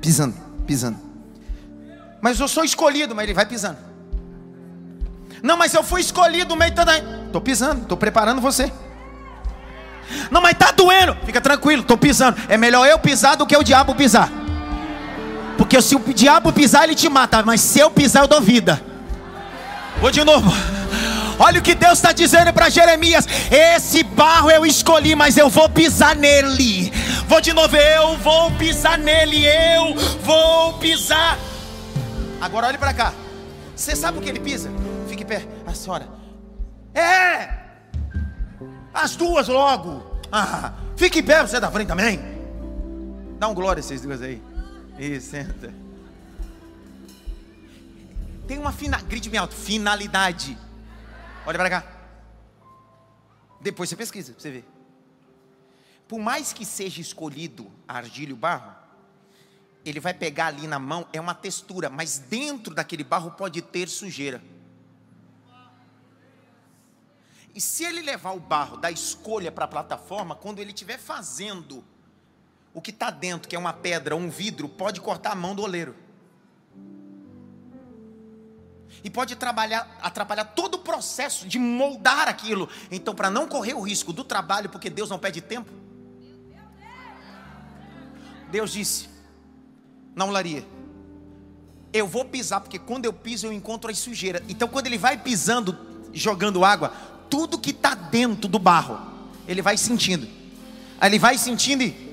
Pisando, pisando. Mas eu sou escolhido, mas ele vai pisando. Não, mas eu fui escolhido meio toda. Estou pisando, estou preparando você. Não, mas tá doendo. Fica tranquilo, estou pisando. É melhor eu pisar do que o diabo pisar. Porque se o diabo pisar, ele te mata. Mas se eu pisar, eu dou vida. Vou de novo. Olha o que Deus está dizendo para Jeremias: Esse barro eu escolhi, mas eu vou pisar nele. Vou de novo, eu vou pisar nele. Eu vou pisar. Agora olhe para cá. Você sabe o que ele pisa? Fique pé. A senhora. É. As duas logo. Ah, fique em pé, você é da frente também. Dá um glória vocês duas aí. Isso, senta. Tem uma fina, grite bem alto, finalidade. Olha para cá. Depois você pesquisa, você vê. Por mais que seja escolhido a argila e o barro, ele vai pegar ali na mão, é uma textura, mas dentro daquele barro pode ter sujeira. E se ele levar o barro da escolha para a plataforma, quando ele estiver fazendo o que está dentro, que é uma pedra um vidro, pode cortar a mão do oleiro. E pode trabalhar, atrapalhar todo o processo de moldar aquilo. Então, para não correr o risco do trabalho, porque Deus não pede tempo, Deus disse na olaria: Eu vou pisar, porque quando eu piso eu encontro as sujeiras. Então, quando ele vai pisando, jogando água, tudo que está dentro do barro, ele vai sentindo. Aí ele vai sentindo e.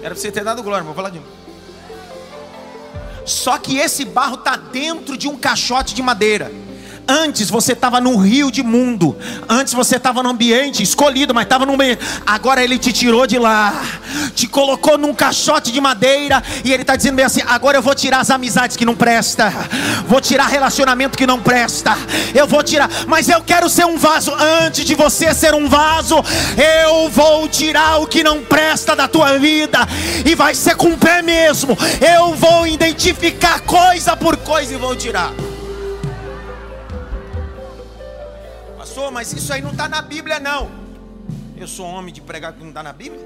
Era para você ter dado glória, vou falar de novo. Só que esse barro está dentro de um caixote de madeira. Antes você estava num rio de mundo. Antes você estava num ambiente escolhido, mas estava no meio. Agora ele te tirou de lá, te colocou num caixote de madeira e ele está dizendo bem assim: agora eu vou tirar as amizades que não presta, vou tirar relacionamento que não presta, eu vou tirar. Mas eu quero ser um vaso. Antes de você ser um vaso, eu vou tirar o que não presta da tua vida e vai ser com o pé mesmo. Eu vou identificar coisa por coisa e vou tirar. Pastor, mas isso aí não está na Bíblia, não. Eu sou homem de pregar que não está na Bíblia.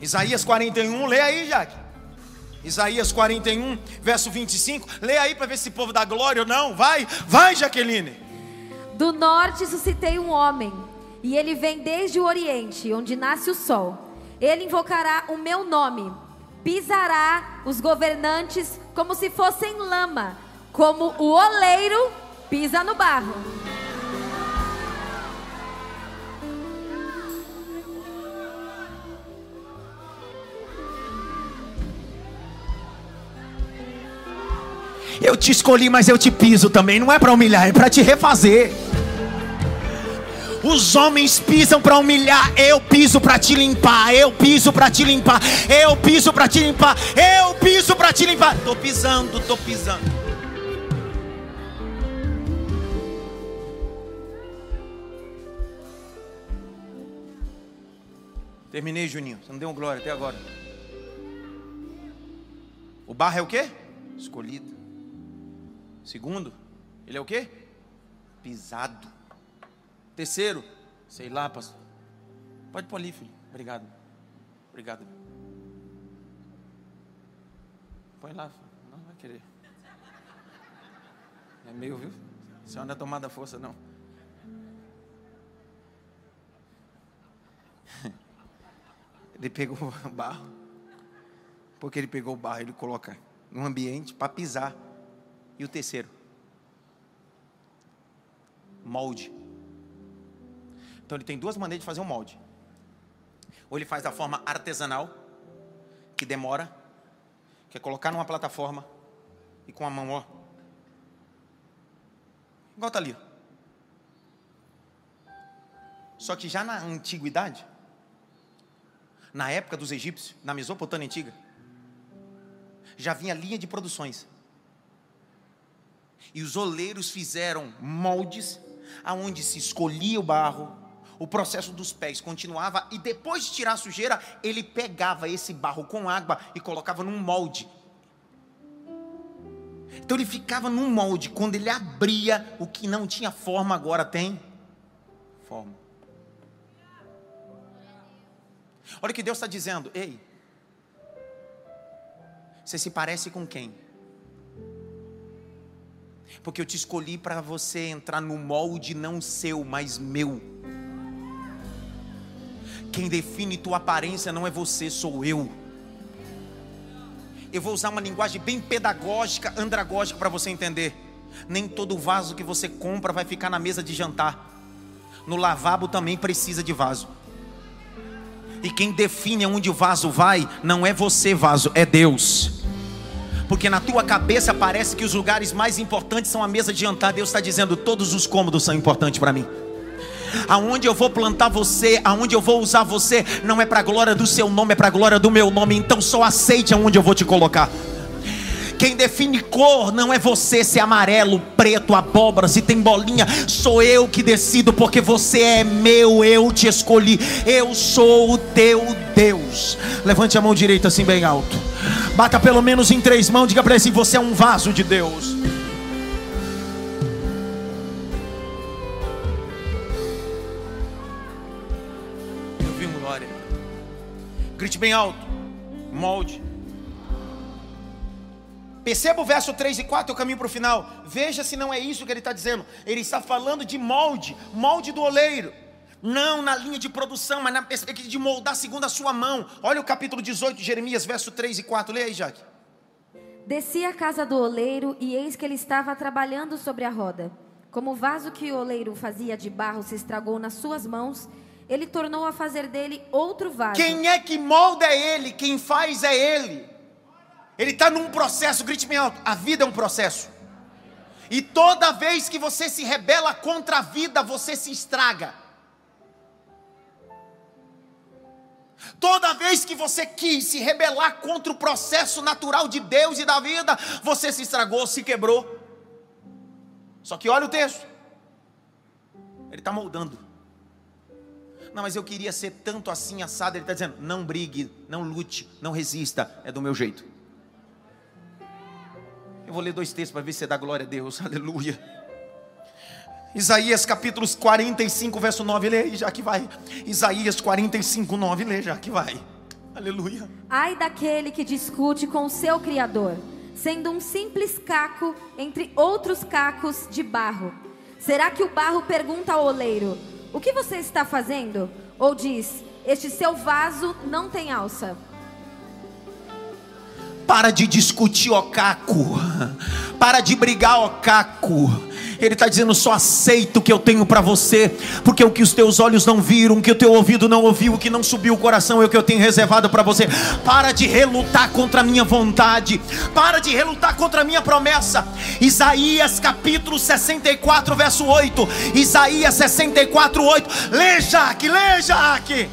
Isaías 41, lê aí, Jaque. Isaías 41, verso 25. Lê aí para ver se povo dá glória ou não. Vai, vai, Jaqueline. Do norte suscitei um homem, e ele vem desde o oriente, onde nasce o sol. Ele invocará o meu nome, pisará os governantes como se fossem lama, como o oleiro pisa no barro. Eu te escolhi, mas eu te piso também. Não é para humilhar, é para te refazer. Os homens pisam para humilhar, eu piso para te limpar, eu piso para te limpar, eu piso para te limpar, eu piso para te limpar. Tô pisando, tô pisando. Terminei, Juninho. Você não deu glória até agora. O barro é o quê? Escolhido. Segundo, ele é o quê? Pisado. Terceiro, sei lá, pastor. Pode pôr ali, filho. Obrigado. Obrigado. Põe lá, filho. não vai querer. É meu, viu? Você não é tomada força, não. Ele pegou o barro. Porque ele pegou o barro, ele coloca num ambiente para pisar. E o terceiro? Molde. Então ele tem duas maneiras de fazer um molde. Ou ele faz da forma artesanal, que demora, que é colocar numa plataforma e com a mão, ó. Igual tá ali. Só que já na antiguidade, na época dos egípcios, na Mesopotâmia antiga, já vinha linha de produções. E os oleiros fizeram moldes aonde se escolhia o barro, o processo dos pés continuava e depois de tirar a sujeira, ele pegava esse barro com água e colocava num molde. Então ele ficava num molde, quando ele abria, o que não tinha forma agora tem forma. Olha o que Deus está dizendo, ei, você se parece com quem? Porque eu te escolhi para você entrar no molde não seu, mas meu. Quem define tua aparência não é você, sou eu. Eu vou usar uma linguagem bem pedagógica, andragógica para você entender. Nem todo vaso que você compra vai ficar na mesa de jantar. No lavabo também precisa de vaso. E quem define aonde o vaso vai não é você, vaso, é Deus porque na tua cabeça parece que os lugares mais importantes são a mesa de jantar. Deus está dizendo: todos os cômodos são importantes para mim. Aonde eu vou plantar você, aonde eu vou usar você, não é para a glória do seu nome, é para a glória do meu nome. Então só aceite aonde eu vou te colocar. Quem define cor não é você, se é amarelo, preto, abóbora, se tem bolinha, sou eu que decido, porque você é meu, eu te escolhi, eu sou o teu Deus. Levante a mão direita assim bem alto. Bata pelo menos em três mãos, diga para ele assim: você é um vaso de Deus. Eu vi um glória. Grite bem alto. Molde. Perceba o verso 3 e 4, eu caminho para o final. Veja se não é isso que ele está dizendo. Ele está falando de molde, molde do oleiro. Não na linha de produção, mas na perspectiva de moldar segundo a sua mão. Olha o capítulo 18 de Jeremias, verso 3 e 4. Leia aí, Jaque. Desci à casa do oleiro e eis que ele estava trabalhando sobre a roda. Como o vaso que o oleiro fazia de barro se estragou nas suas mãos, ele tornou a fazer dele outro vaso. Quem é que molda é ele, quem faz é ele. Ele está num processo, grite bem alto. A vida é um processo. E toda vez que você se rebela contra a vida, você se estraga. Toda vez que você quis se rebelar contra o processo natural de Deus e da vida, você se estragou, se quebrou. Só que olha o texto. Ele está moldando. Não, mas eu queria ser tanto assim assado. Ele está dizendo: não brigue, não lute, não resista. É do meu jeito. Eu vou ler dois textos para ver se é da glória a Deus. Aleluia. Isaías capítulo 45, verso 9, lê já que vai. Isaías 45, 9, lê já que vai. Aleluia. Ai daquele que discute com o seu Criador, sendo um simples caco entre outros cacos de barro. Será que o barro pergunta ao oleiro: O que você está fazendo? Ou diz: Este seu vaso não tem alça. Para de discutir, ó caco. Para de brigar, ó caco. Ele está dizendo: só aceita o que eu tenho para você, porque o que os teus olhos não viram, o que o teu ouvido não ouviu, o que não subiu o coração é o que eu tenho reservado para você. Para de relutar contra a minha vontade, para de relutar contra a minha promessa. Isaías capítulo 64, verso 8. Isaías 64, 8. Lê, Jaque, lê, Jaque.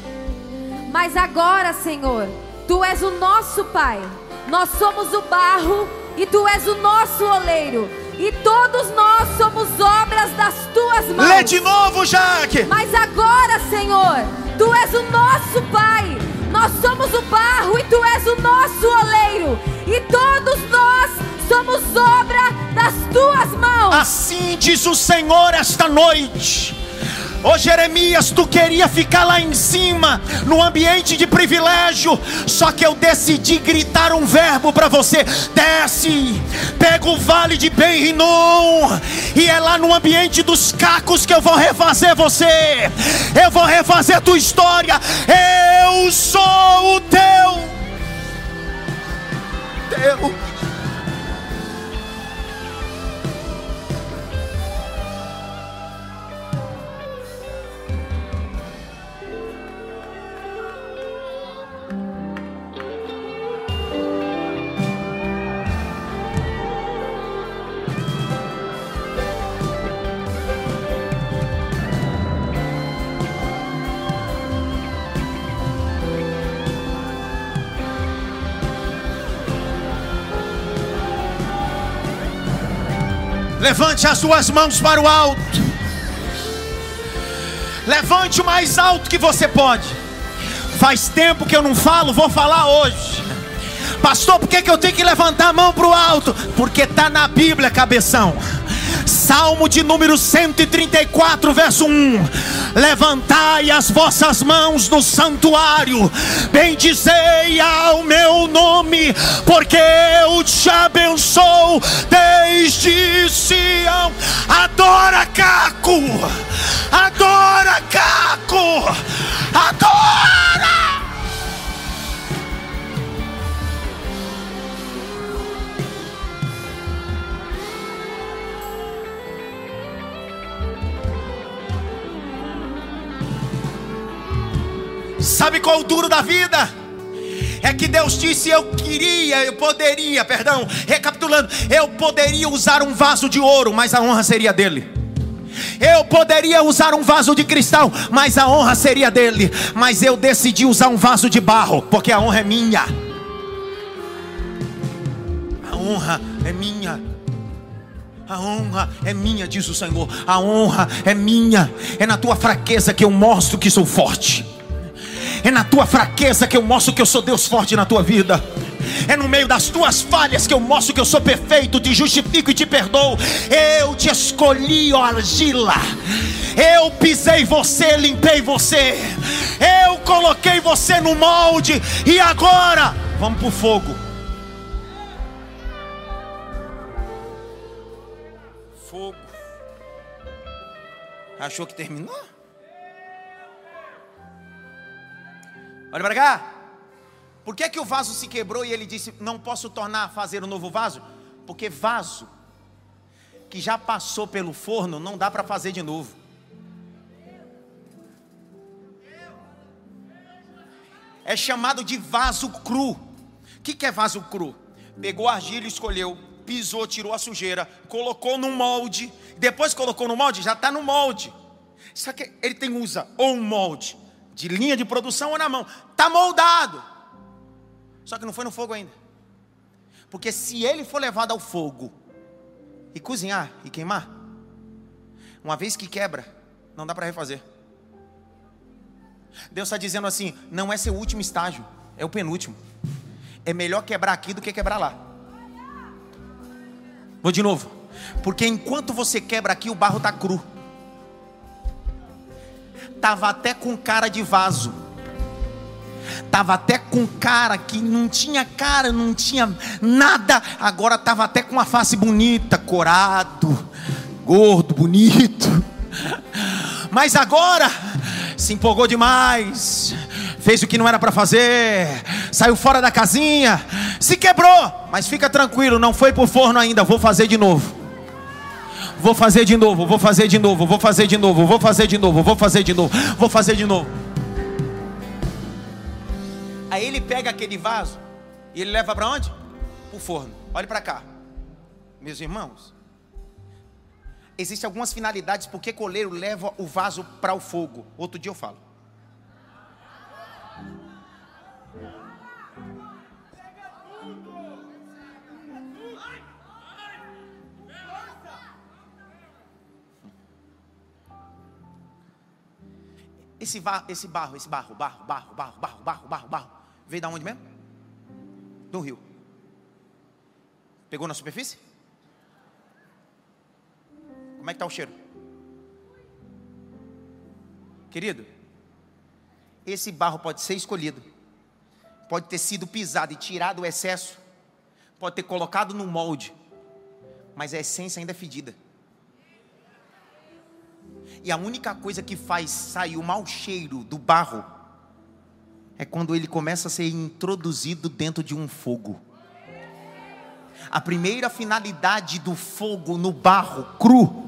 Mas agora, Senhor, tu és o nosso Pai nós somos o barro e tu és o nosso oleiro. E todos nós somos obras das tuas mãos. Lê de novo, Jaque. Mas agora, Senhor, tu és o nosso Pai. Nós somos o barro e tu és o nosso oleiro. E todos nós somos obra das tuas mãos. Assim diz o Senhor esta noite Ô oh, Jeremias, tu queria ficar lá em cima, no ambiente de privilégio, só que eu decidi gritar um verbo para você: desce, pega o vale de Ben Rinon, e é lá no ambiente dos cacos que eu vou refazer você, eu vou refazer tua história. Eu sou o teu, teu. Levante as suas mãos para o alto. Levante o mais alto que você pode. Faz tempo que eu não falo, vou falar hoje. Pastor, por que, que eu tenho que levantar a mão para o alto? Porque está na Bíblia, cabeção. Salmo de número 134, verso 1. Levantai as vossas mãos no santuário, bendizei ao meu nome, porque eu te abençoo desde Sião. Adora Caco, adora Caco, adora. Sabe qual é o duro da vida? É que Deus disse: Eu queria, eu poderia, perdão, recapitulando, eu poderia usar um vaso de ouro, mas a honra seria dele. Eu poderia usar um vaso de cristal, mas a honra seria dele. Mas eu decidi usar um vaso de barro, porque a honra é minha. A honra é minha. A honra é minha, diz o Senhor. A honra é minha. É na tua fraqueza que eu mostro que sou forte. É na tua fraqueza que eu mostro que eu sou Deus forte na tua vida. É no meio das tuas falhas que eu mostro que eu sou perfeito, te justifico e te perdoo. Eu te escolhi, ó argila. Eu pisei você, limpei você. Eu coloquei você no molde. E agora, vamos para o fogo. Fogo. Achou que terminou? Olha para cá. Por que, que o vaso se quebrou e ele disse: Não posso tornar a fazer um novo vaso? Porque vaso que já passou pelo forno não dá para fazer de novo. É chamado de vaso cru. O que, que é vaso cru? Pegou argila, escolheu, pisou, tirou a sujeira, colocou no molde. Depois colocou no molde, já está no molde. Só que ele tem usa ou um molde de linha de produção ou na mão. Está moldado. Só que não foi no fogo ainda. Porque se ele for levado ao fogo e cozinhar e queimar, uma vez que quebra, não dá para refazer. Deus está dizendo assim: não é seu último estágio, é o penúltimo. É melhor quebrar aqui do que quebrar lá. Vou de novo. Porque enquanto você quebra aqui, o barro está cru. Tava até com cara de vaso. Tava até com cara que não tinha cara, não tinha nada. Agora tava até com uma face bonita, corado, gordo, bonito. Mas agora se empolgou demais, fez o que não era para fazer, saiu fora da casinha, se quebrou. Mas fica tranquilo, não foi pro forno ainda, vou fazer de novo. Vou fazer de novo, vou fazer de novo, vou fazer de novo, vou fazer de novo, vou fazer de novo, vou fazer de novo. Aí ele pega aquele vaso e ele leva para onde? Para o forno. Olhe para cá, meus irmãos. Existem algumas finalidades porque coleiro leva o vaso para o fogo. Outro dia eu falo. Esse, va, esse barro, esse barro, barro, barro, barro, barro, barro, barro, barro. Veio da onde mesmo? Do rio. Pegou na superfície? Como é que está o cheiro? Querido, esse barro pode ser escolhido, pode ter sido pisado e tirado o excesso, pode ter colocado no molde, mas a essência ainda é fedida. E a única coisa que faz sair o mau cheiro do barro é quando ele começa a ser introduzido dentro de um fogo. A primeira finalidade do fogo no barro cru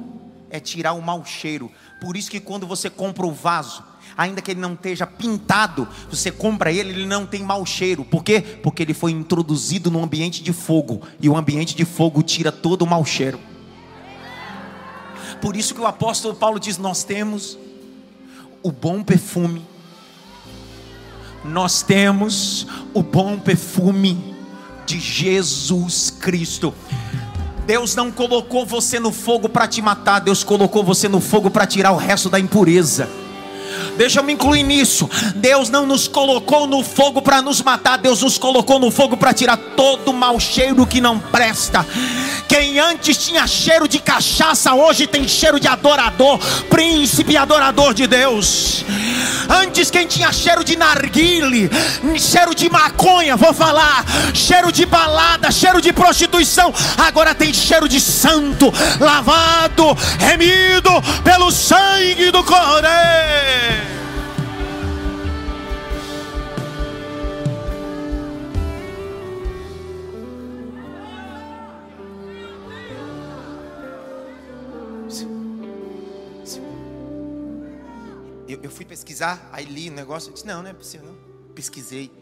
é tirar o mau cheiro. Por isso que quando você compra o vaso, ainda que ele não esteja pintado, você compra ele, ele não tem mau cheiro. Por quê? Porque ele foi introduzido no ambiente de fogo, e o ambiente de fogo tira todo o mau cheiro. Por isso que o apóstolo Paulo diz: Nós temos o bom perfume, nós temos o bom perfume de Jesus Cristo. Deus não colocou você no fogo para te matar, Deus colocou você no fogo para tirar o resto da impureza. Deixa eu me incluir nisso. Deus não nos colocou no fogo para nos matar, Deus nos colocou no fogo para tirar todo o mau cheiro que não presta. Quem antes tinha cheiro de cachaça, hoje tem cheiro de adorador, príncipe adorador de Deus. Antes quem tinha cheiro de narguile, cheiro de maconha, vou falar, cheiro de balada, cheiro de prostituição, agora tem cheiro de santo, lavado, remido pelo sangue do Cordeiro. Eu, fui pesquisar, aí li o negócio, eu disse, não, não é possível não. Pesquisei,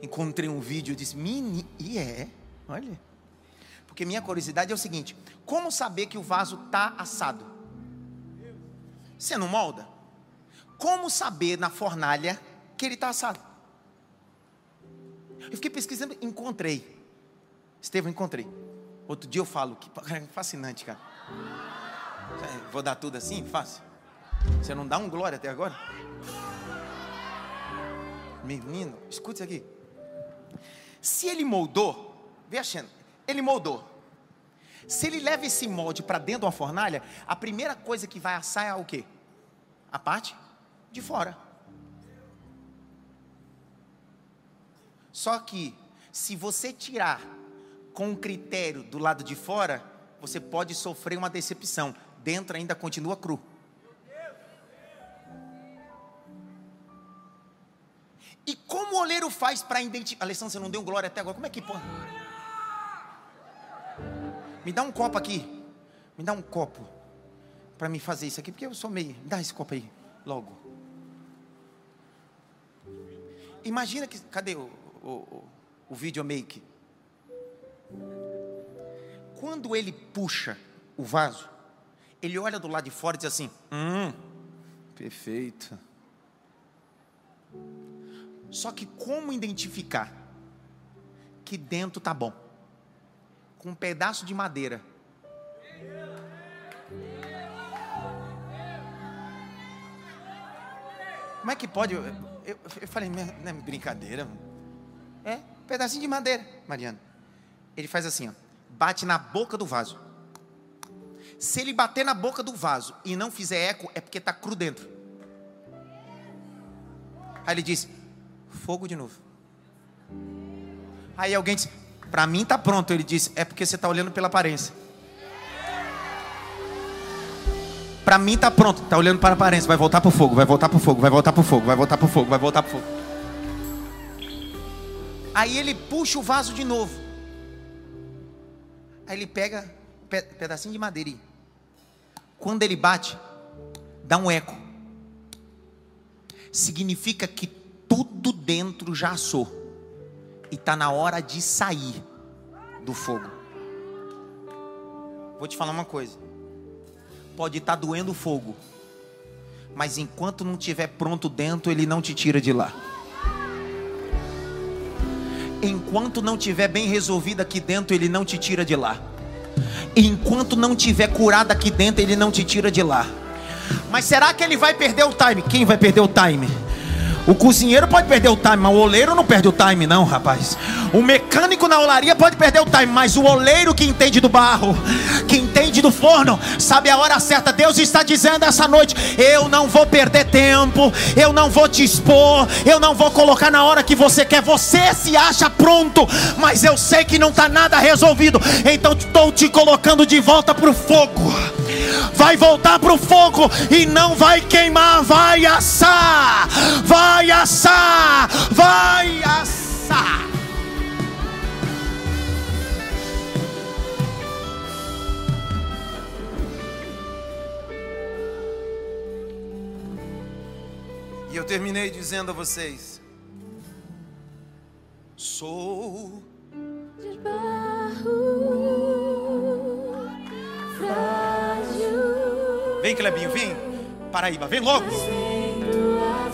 encontrei um vídeo, eu disse, mini, e é, olha. Porque minha curiosidade é o seguinte, como saber que o vaso está assado? Você não molda? Como saber na fornalha que ele está assado? Eu fiquei pesquisando, encontrei. Estevam, encontrei. Outro dia eu falo, que fascinante, cara. Vou dar tudo assim? Fácil. Você não dá um glória até agora? Menino, escute isso aqui. Se ele moldou, veja ele moldou. Se ele leva esse molde para dentro de uma fornalha, a primeira coisa que vai assar é o quê? A parte de fora. Só que, se você tirar com critério do lado de fora, você pode sofrer uma decepção. Dentro ainda continua cru. E como o oleiro faz para identificar? Alessandro, você não deu glória até agora. Como é que pode? Me dá um copo aqui. Me dá um copo. Para me fazer isso aqui. Porque eu sou meio. Me dá esse copo aí. Logo. Imagina que. Cadê o, o, o, make? Quando ele puxa o vaso, ele olha do lado de fora e diz assim: Hum, perfeito. Só que como identificar que dentro tá bom? Com um pedaço de madeira. Como é que pode? Eu, eu, eu falei, não é brincadeira. É, um pedacinho de madeira, Mariana. Ele faz assim, ó, bate na boca do vaso. Se ele bater na boca do vaso e não fizer eco, é porque está cru dentro. Aí ele diz: fogo de novo. Aí alguém diz: para mim está pronto. Ele diz: é porque você está olhando pela aparência. Para mim está pronto. Está olhando para a aparência. Vai voltar para o fogo. Vai voltar para o fogo. Vai voltar para o fogo. Vai voltar para o fogo. Vai voltar para o fogo. Aí ele puxa o vaso de novo. Aí ele pega um pedacinho de madeira. E quando ele bate, dá um eco. Significa que tudo dentro já assou. E está na hora de sair do fogo. Vou te falar uma coisa. Pode estar tá doendo o fogo. Mas enquanto não estiver pronto dentro, ele não te tira de lá. Enquanto não estiver bem resolvido aqui dentro, ele não te tira de lá. Enquanto não tiver curado aqui dentro, ele não te tira de lá. Mas será que ele vai perder o time? Quem vai perder o time? O cozinheiro pode perder o time, mas o oleiro não perde o time, não, rapaz. O mecânico na olaria pode perder o time, mas o oleiro que entende do barro, que entende do forno, sabe a hora certa. Deus está dizendo essa noite: eu não vou perder tempo, eu não vou te expor, eu não vou colocar na hora que você quer. Você se acha pronto, mas eu sei que não está nada resolvido, então estou te colocando de volta para o fogo vai voltar para o fogo e não vai queimar, vai assar, vai assar, vai assar. E eu terminei dizendo a vocês: sou de barro. Vem, Clebinho, vem. Paraíba, vem logo.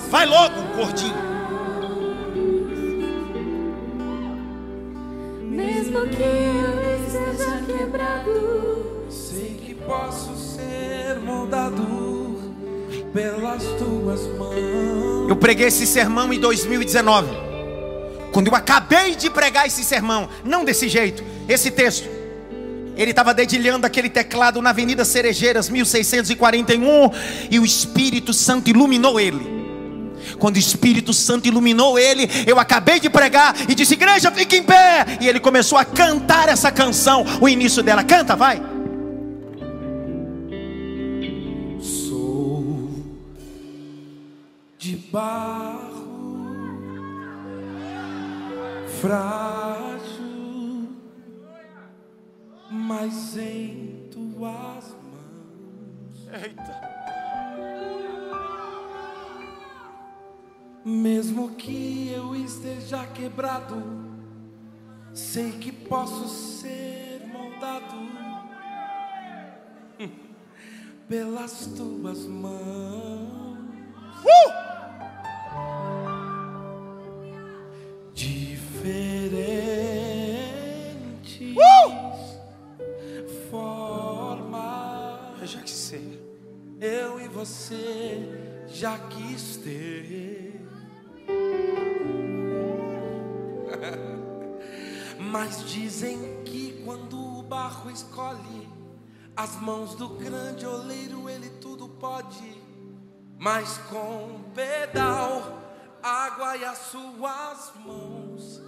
Vai logo, gordinho. Mesmo que eu esteja quebrado, sei que posso ser moldado pelas tuas mãos. Eu preguei esse sermão em 2019. Quando eu acabei de pregar esse sermão, não desse jeito, esse texto. Ele estava dedilhando aquele teclado na Avenida Cerejeiras, 1641, e o Espírito Santo iluminou ele. Quando o Espírito Santo iluminou ele, eu acabei de pregar e disse: Igreja, fique em pé. E ele começou a cantar essa canção. O início dela, canta, vai. Sou de barro, frágil mas em tuas mãos. Eita. Mesmo que eu esteja quebrado, sei que posso ser moldado pelas tuas mãos. Uh! Diferente. Eu e você já quis ter. Mas dizem que quando o barro escolhe as mãos do grande oleiro, ele tudo pode. Mas com pedal, água e as suas mãos,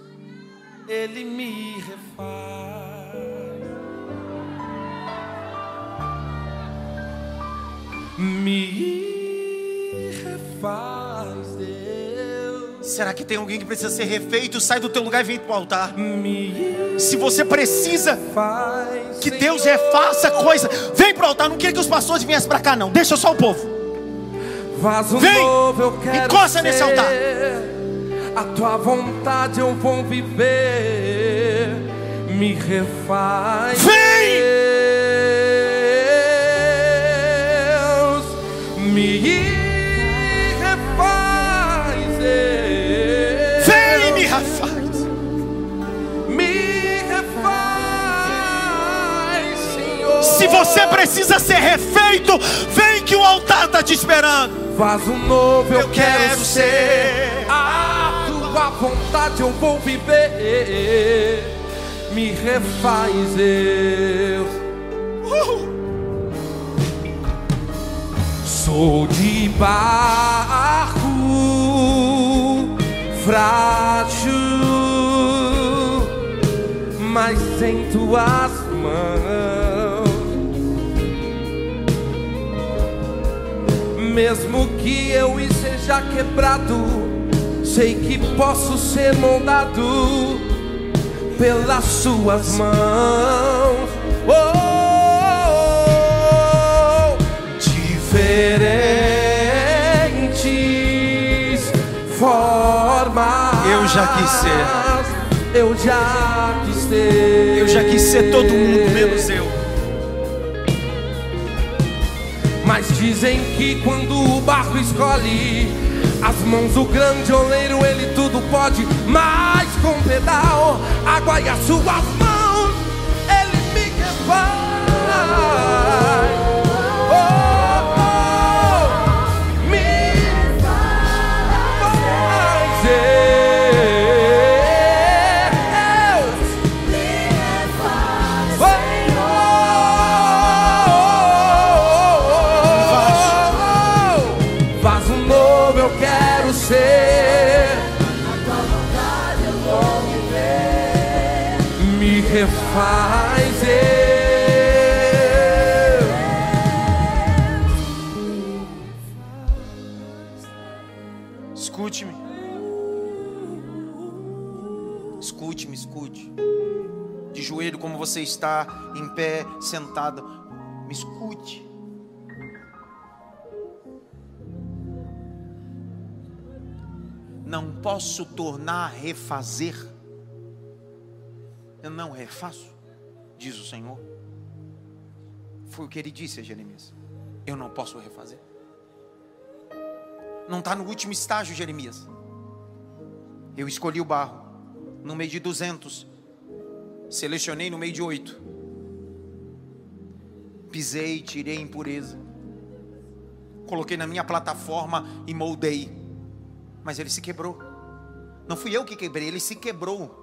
ele me refaz. Me refaz, Deus. Será que tem alguém que precisa ser refeito? Sai do teu lugar e vem para o altar. Me Se você precisa que Deus refaça coisa, vem para o altar. Não queria que os pastores viessem para cá, não. Deixa só o povo. Vem, encosta nesse altar. A tua vontade eu vou viver me refaz. Vem! Você precisa ser refeito, vem que o altar está te esperando. Vaso novo eu, Eu quero, quero ser. A tua vontade eu vou viver. Me refaz. Uh! Sou de barro frágil, mas em tuas mãos. Mesmo que eu esteja quebrado, sei que posso ser moldado pelas suas mãos. Oh, diferentes formas. Eu já quis ser. Eu já quis ser. Eu já quis ser todo mundo, menos eu. Dizem que quando o barro escolhe as mãos do grande oleiro, ele tudo pode. Mas com pedal, água e as suas mãos, Escute-me, escute. De joelho, como você está, em pé, sentado. Me escute. Não posso tornar a refazer. Eu não refaço, diz o Senhor. Foi o que ele disse a Jeremias. Eu não posso refazer. Não está no último estágio, Jeremias. Eu escolhi o barro no meio de 200. Selecionei no meio de oito. Pisei, tirei a impureza. Coloquei na minha plataforma e moldei. Mas ele se quebrou. Não fui eu que quebrei, ele se quebrou.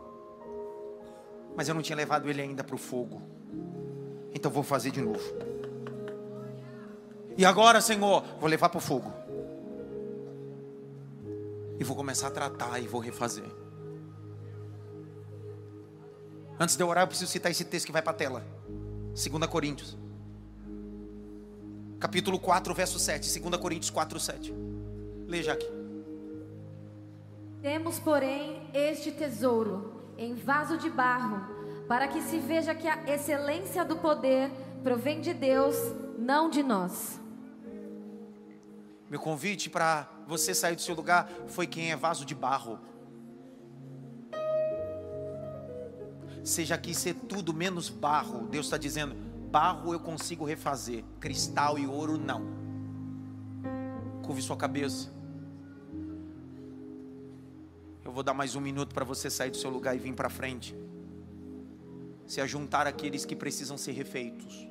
Mas eu não tinha levado ele ainda para o fogo. Então vou fazer de novo. E agora, Senhor, vou levar para o fogo. E vou começar a tratar e vou refazer. Antes de eu orar, eu preciso citar esse texto que vai para a tela. 2 Coríntios. Capítulo 4, verso 7. 2 Coríntios 4, 7. Leia aqui. Temos, porém, este tesouro em vaso de barro, para que se veja que a excelência do poder provém de Deus, não de nós. Meu convite para você sair do seu lugar foi quem é vaso de barro. Seja aqui ser tudo menos barro. Deus está dizendo: barro eu consigo refazer, cristal e ouro não. Curve sua cabeça. Eu vou dar mais um minuto para você sair do seu lugar e vir para frente. Se ajuntar aqueles que precisam ser refeitos.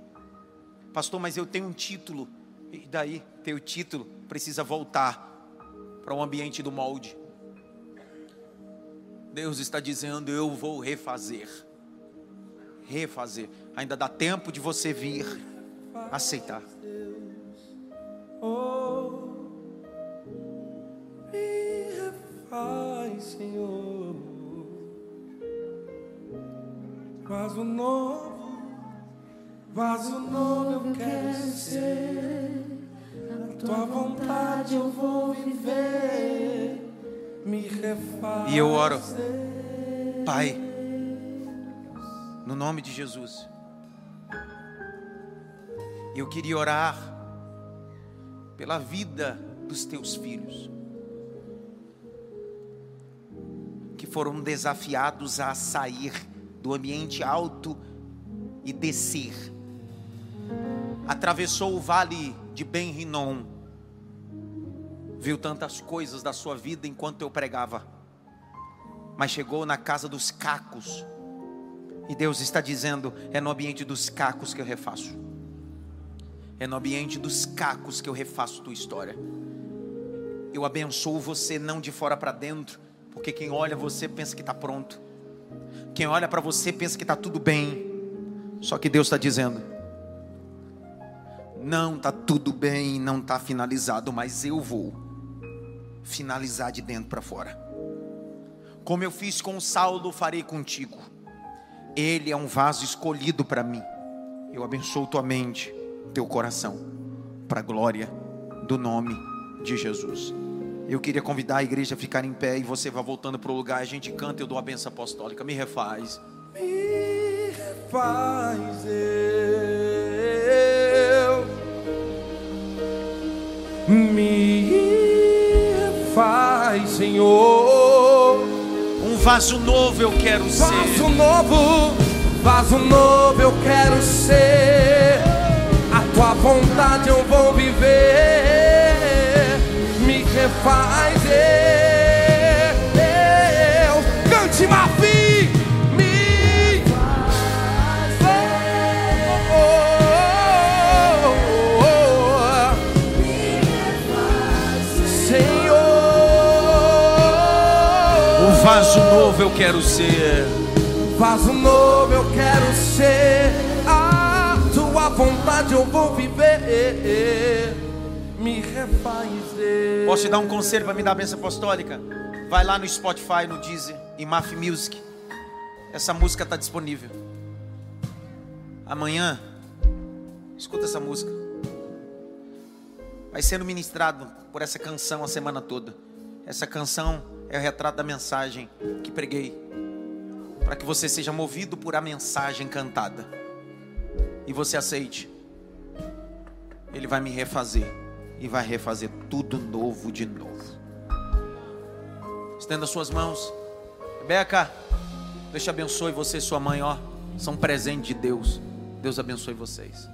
Pastor, mas eu tenho um título. E daí, teu título precisa voltar para o ambiente do molde. Deus está dizendo: Eu vou refazer. Refazer. Ainda dá tempo de você vir aceitar. Senhor. Vaso novo, vaso novo eu quero ser. A tua vontade eu vou viver. Me refaz. E eu oro, Pai, no nome de Jesus. Eu queria orar pela vida dos teus filhos, que foram desafiados a sair do ambiente alto e descer. Atravessou o vale de Ben Rinom. Viu tantas coisas da sua vida enquanto eu pregava. Mas chegou na casa dos cacos. E Deus está dizendo: é no ambiente dos cacos que eu refaço. É no ambiente dos cacos que eu refaço tua história. Eu abençoo você não de fora para dentro, porque quem olha você pensa que está pronto. Quem olha para você pensa que está tudo bem. Só que Deus está dizendo: não está tudo bem, não está finalizado, mas eu vou finalizar de dentro para fora. Como eu fiz com Saulo, farei contigo. Ele é um vaso escolhido para mim. Eu abençoo tua mente, teu coração, para a glória do nome de Jesus. Eu queria convidar a igreja a ficar em pé e você vai voltando para o lugar, a gente canta, eu dou a benção apostólica. Me refaz. Me refaz eu. Me refaz, Senhor. Vaso novo eu quero ser. Vaso novo, vaso novo eu quero ser. A tua vontade eu vou viver. Me refaz Deus. Quero ser. Vaso novo eu quero ser, a tua vontade eu vou viver. Me refaz, Deus. Posso te dar um conselho para me dar a benção apostólica? Vai lá no Spotify, no Deezer, em Maf Music. Essa música está disponível. Amanhã, escuta essa música. Vai sendo ministrado por essa canção a semana toda. Essa canção é o retrato da mensagem que preguei. Para que você seja movido por a mensagem cantada. E você aceite. Ele vai me refazer. E vai refazer tudo novo de novo. Estenda suas mãos. Rebeca, Deus te abençoe você e sua mãe, ó. São presente de Deus. Deus abençoe vocês.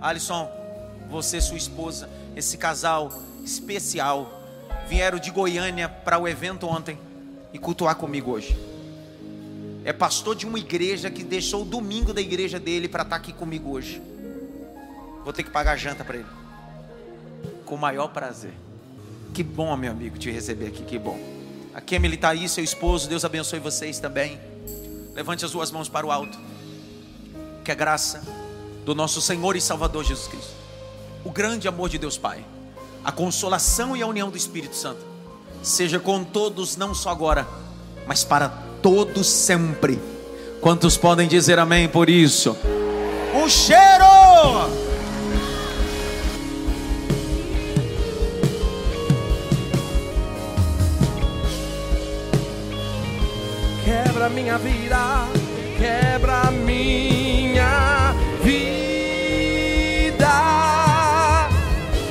Alisson, você e sua esposa, esse casal especial, vieram de Goiânia para o evento ontem e cultuar comigo hoje. É pastor de uma igreja que deixou o domingo da igreja dele para estar aqui comigo hoje. Vou ter que pagar janta para ele. Com o maior prazer. Que bom, meu amigo, te receber aqui, que bom. A Kemily está aí, seu esposo, Deus abençoe vocês também. Levante as duas mãos para o alto. Que a graça do nosso Senhor e Salvador Jesus Cristo, o grande amor de Deus Pai, a consolação e a união do Espírito Santo, seja com todos, não só agora, mas para todos sempre. Quantos podem dizer amém por isso? Um cheiro! Quebra minha vida, quebra minha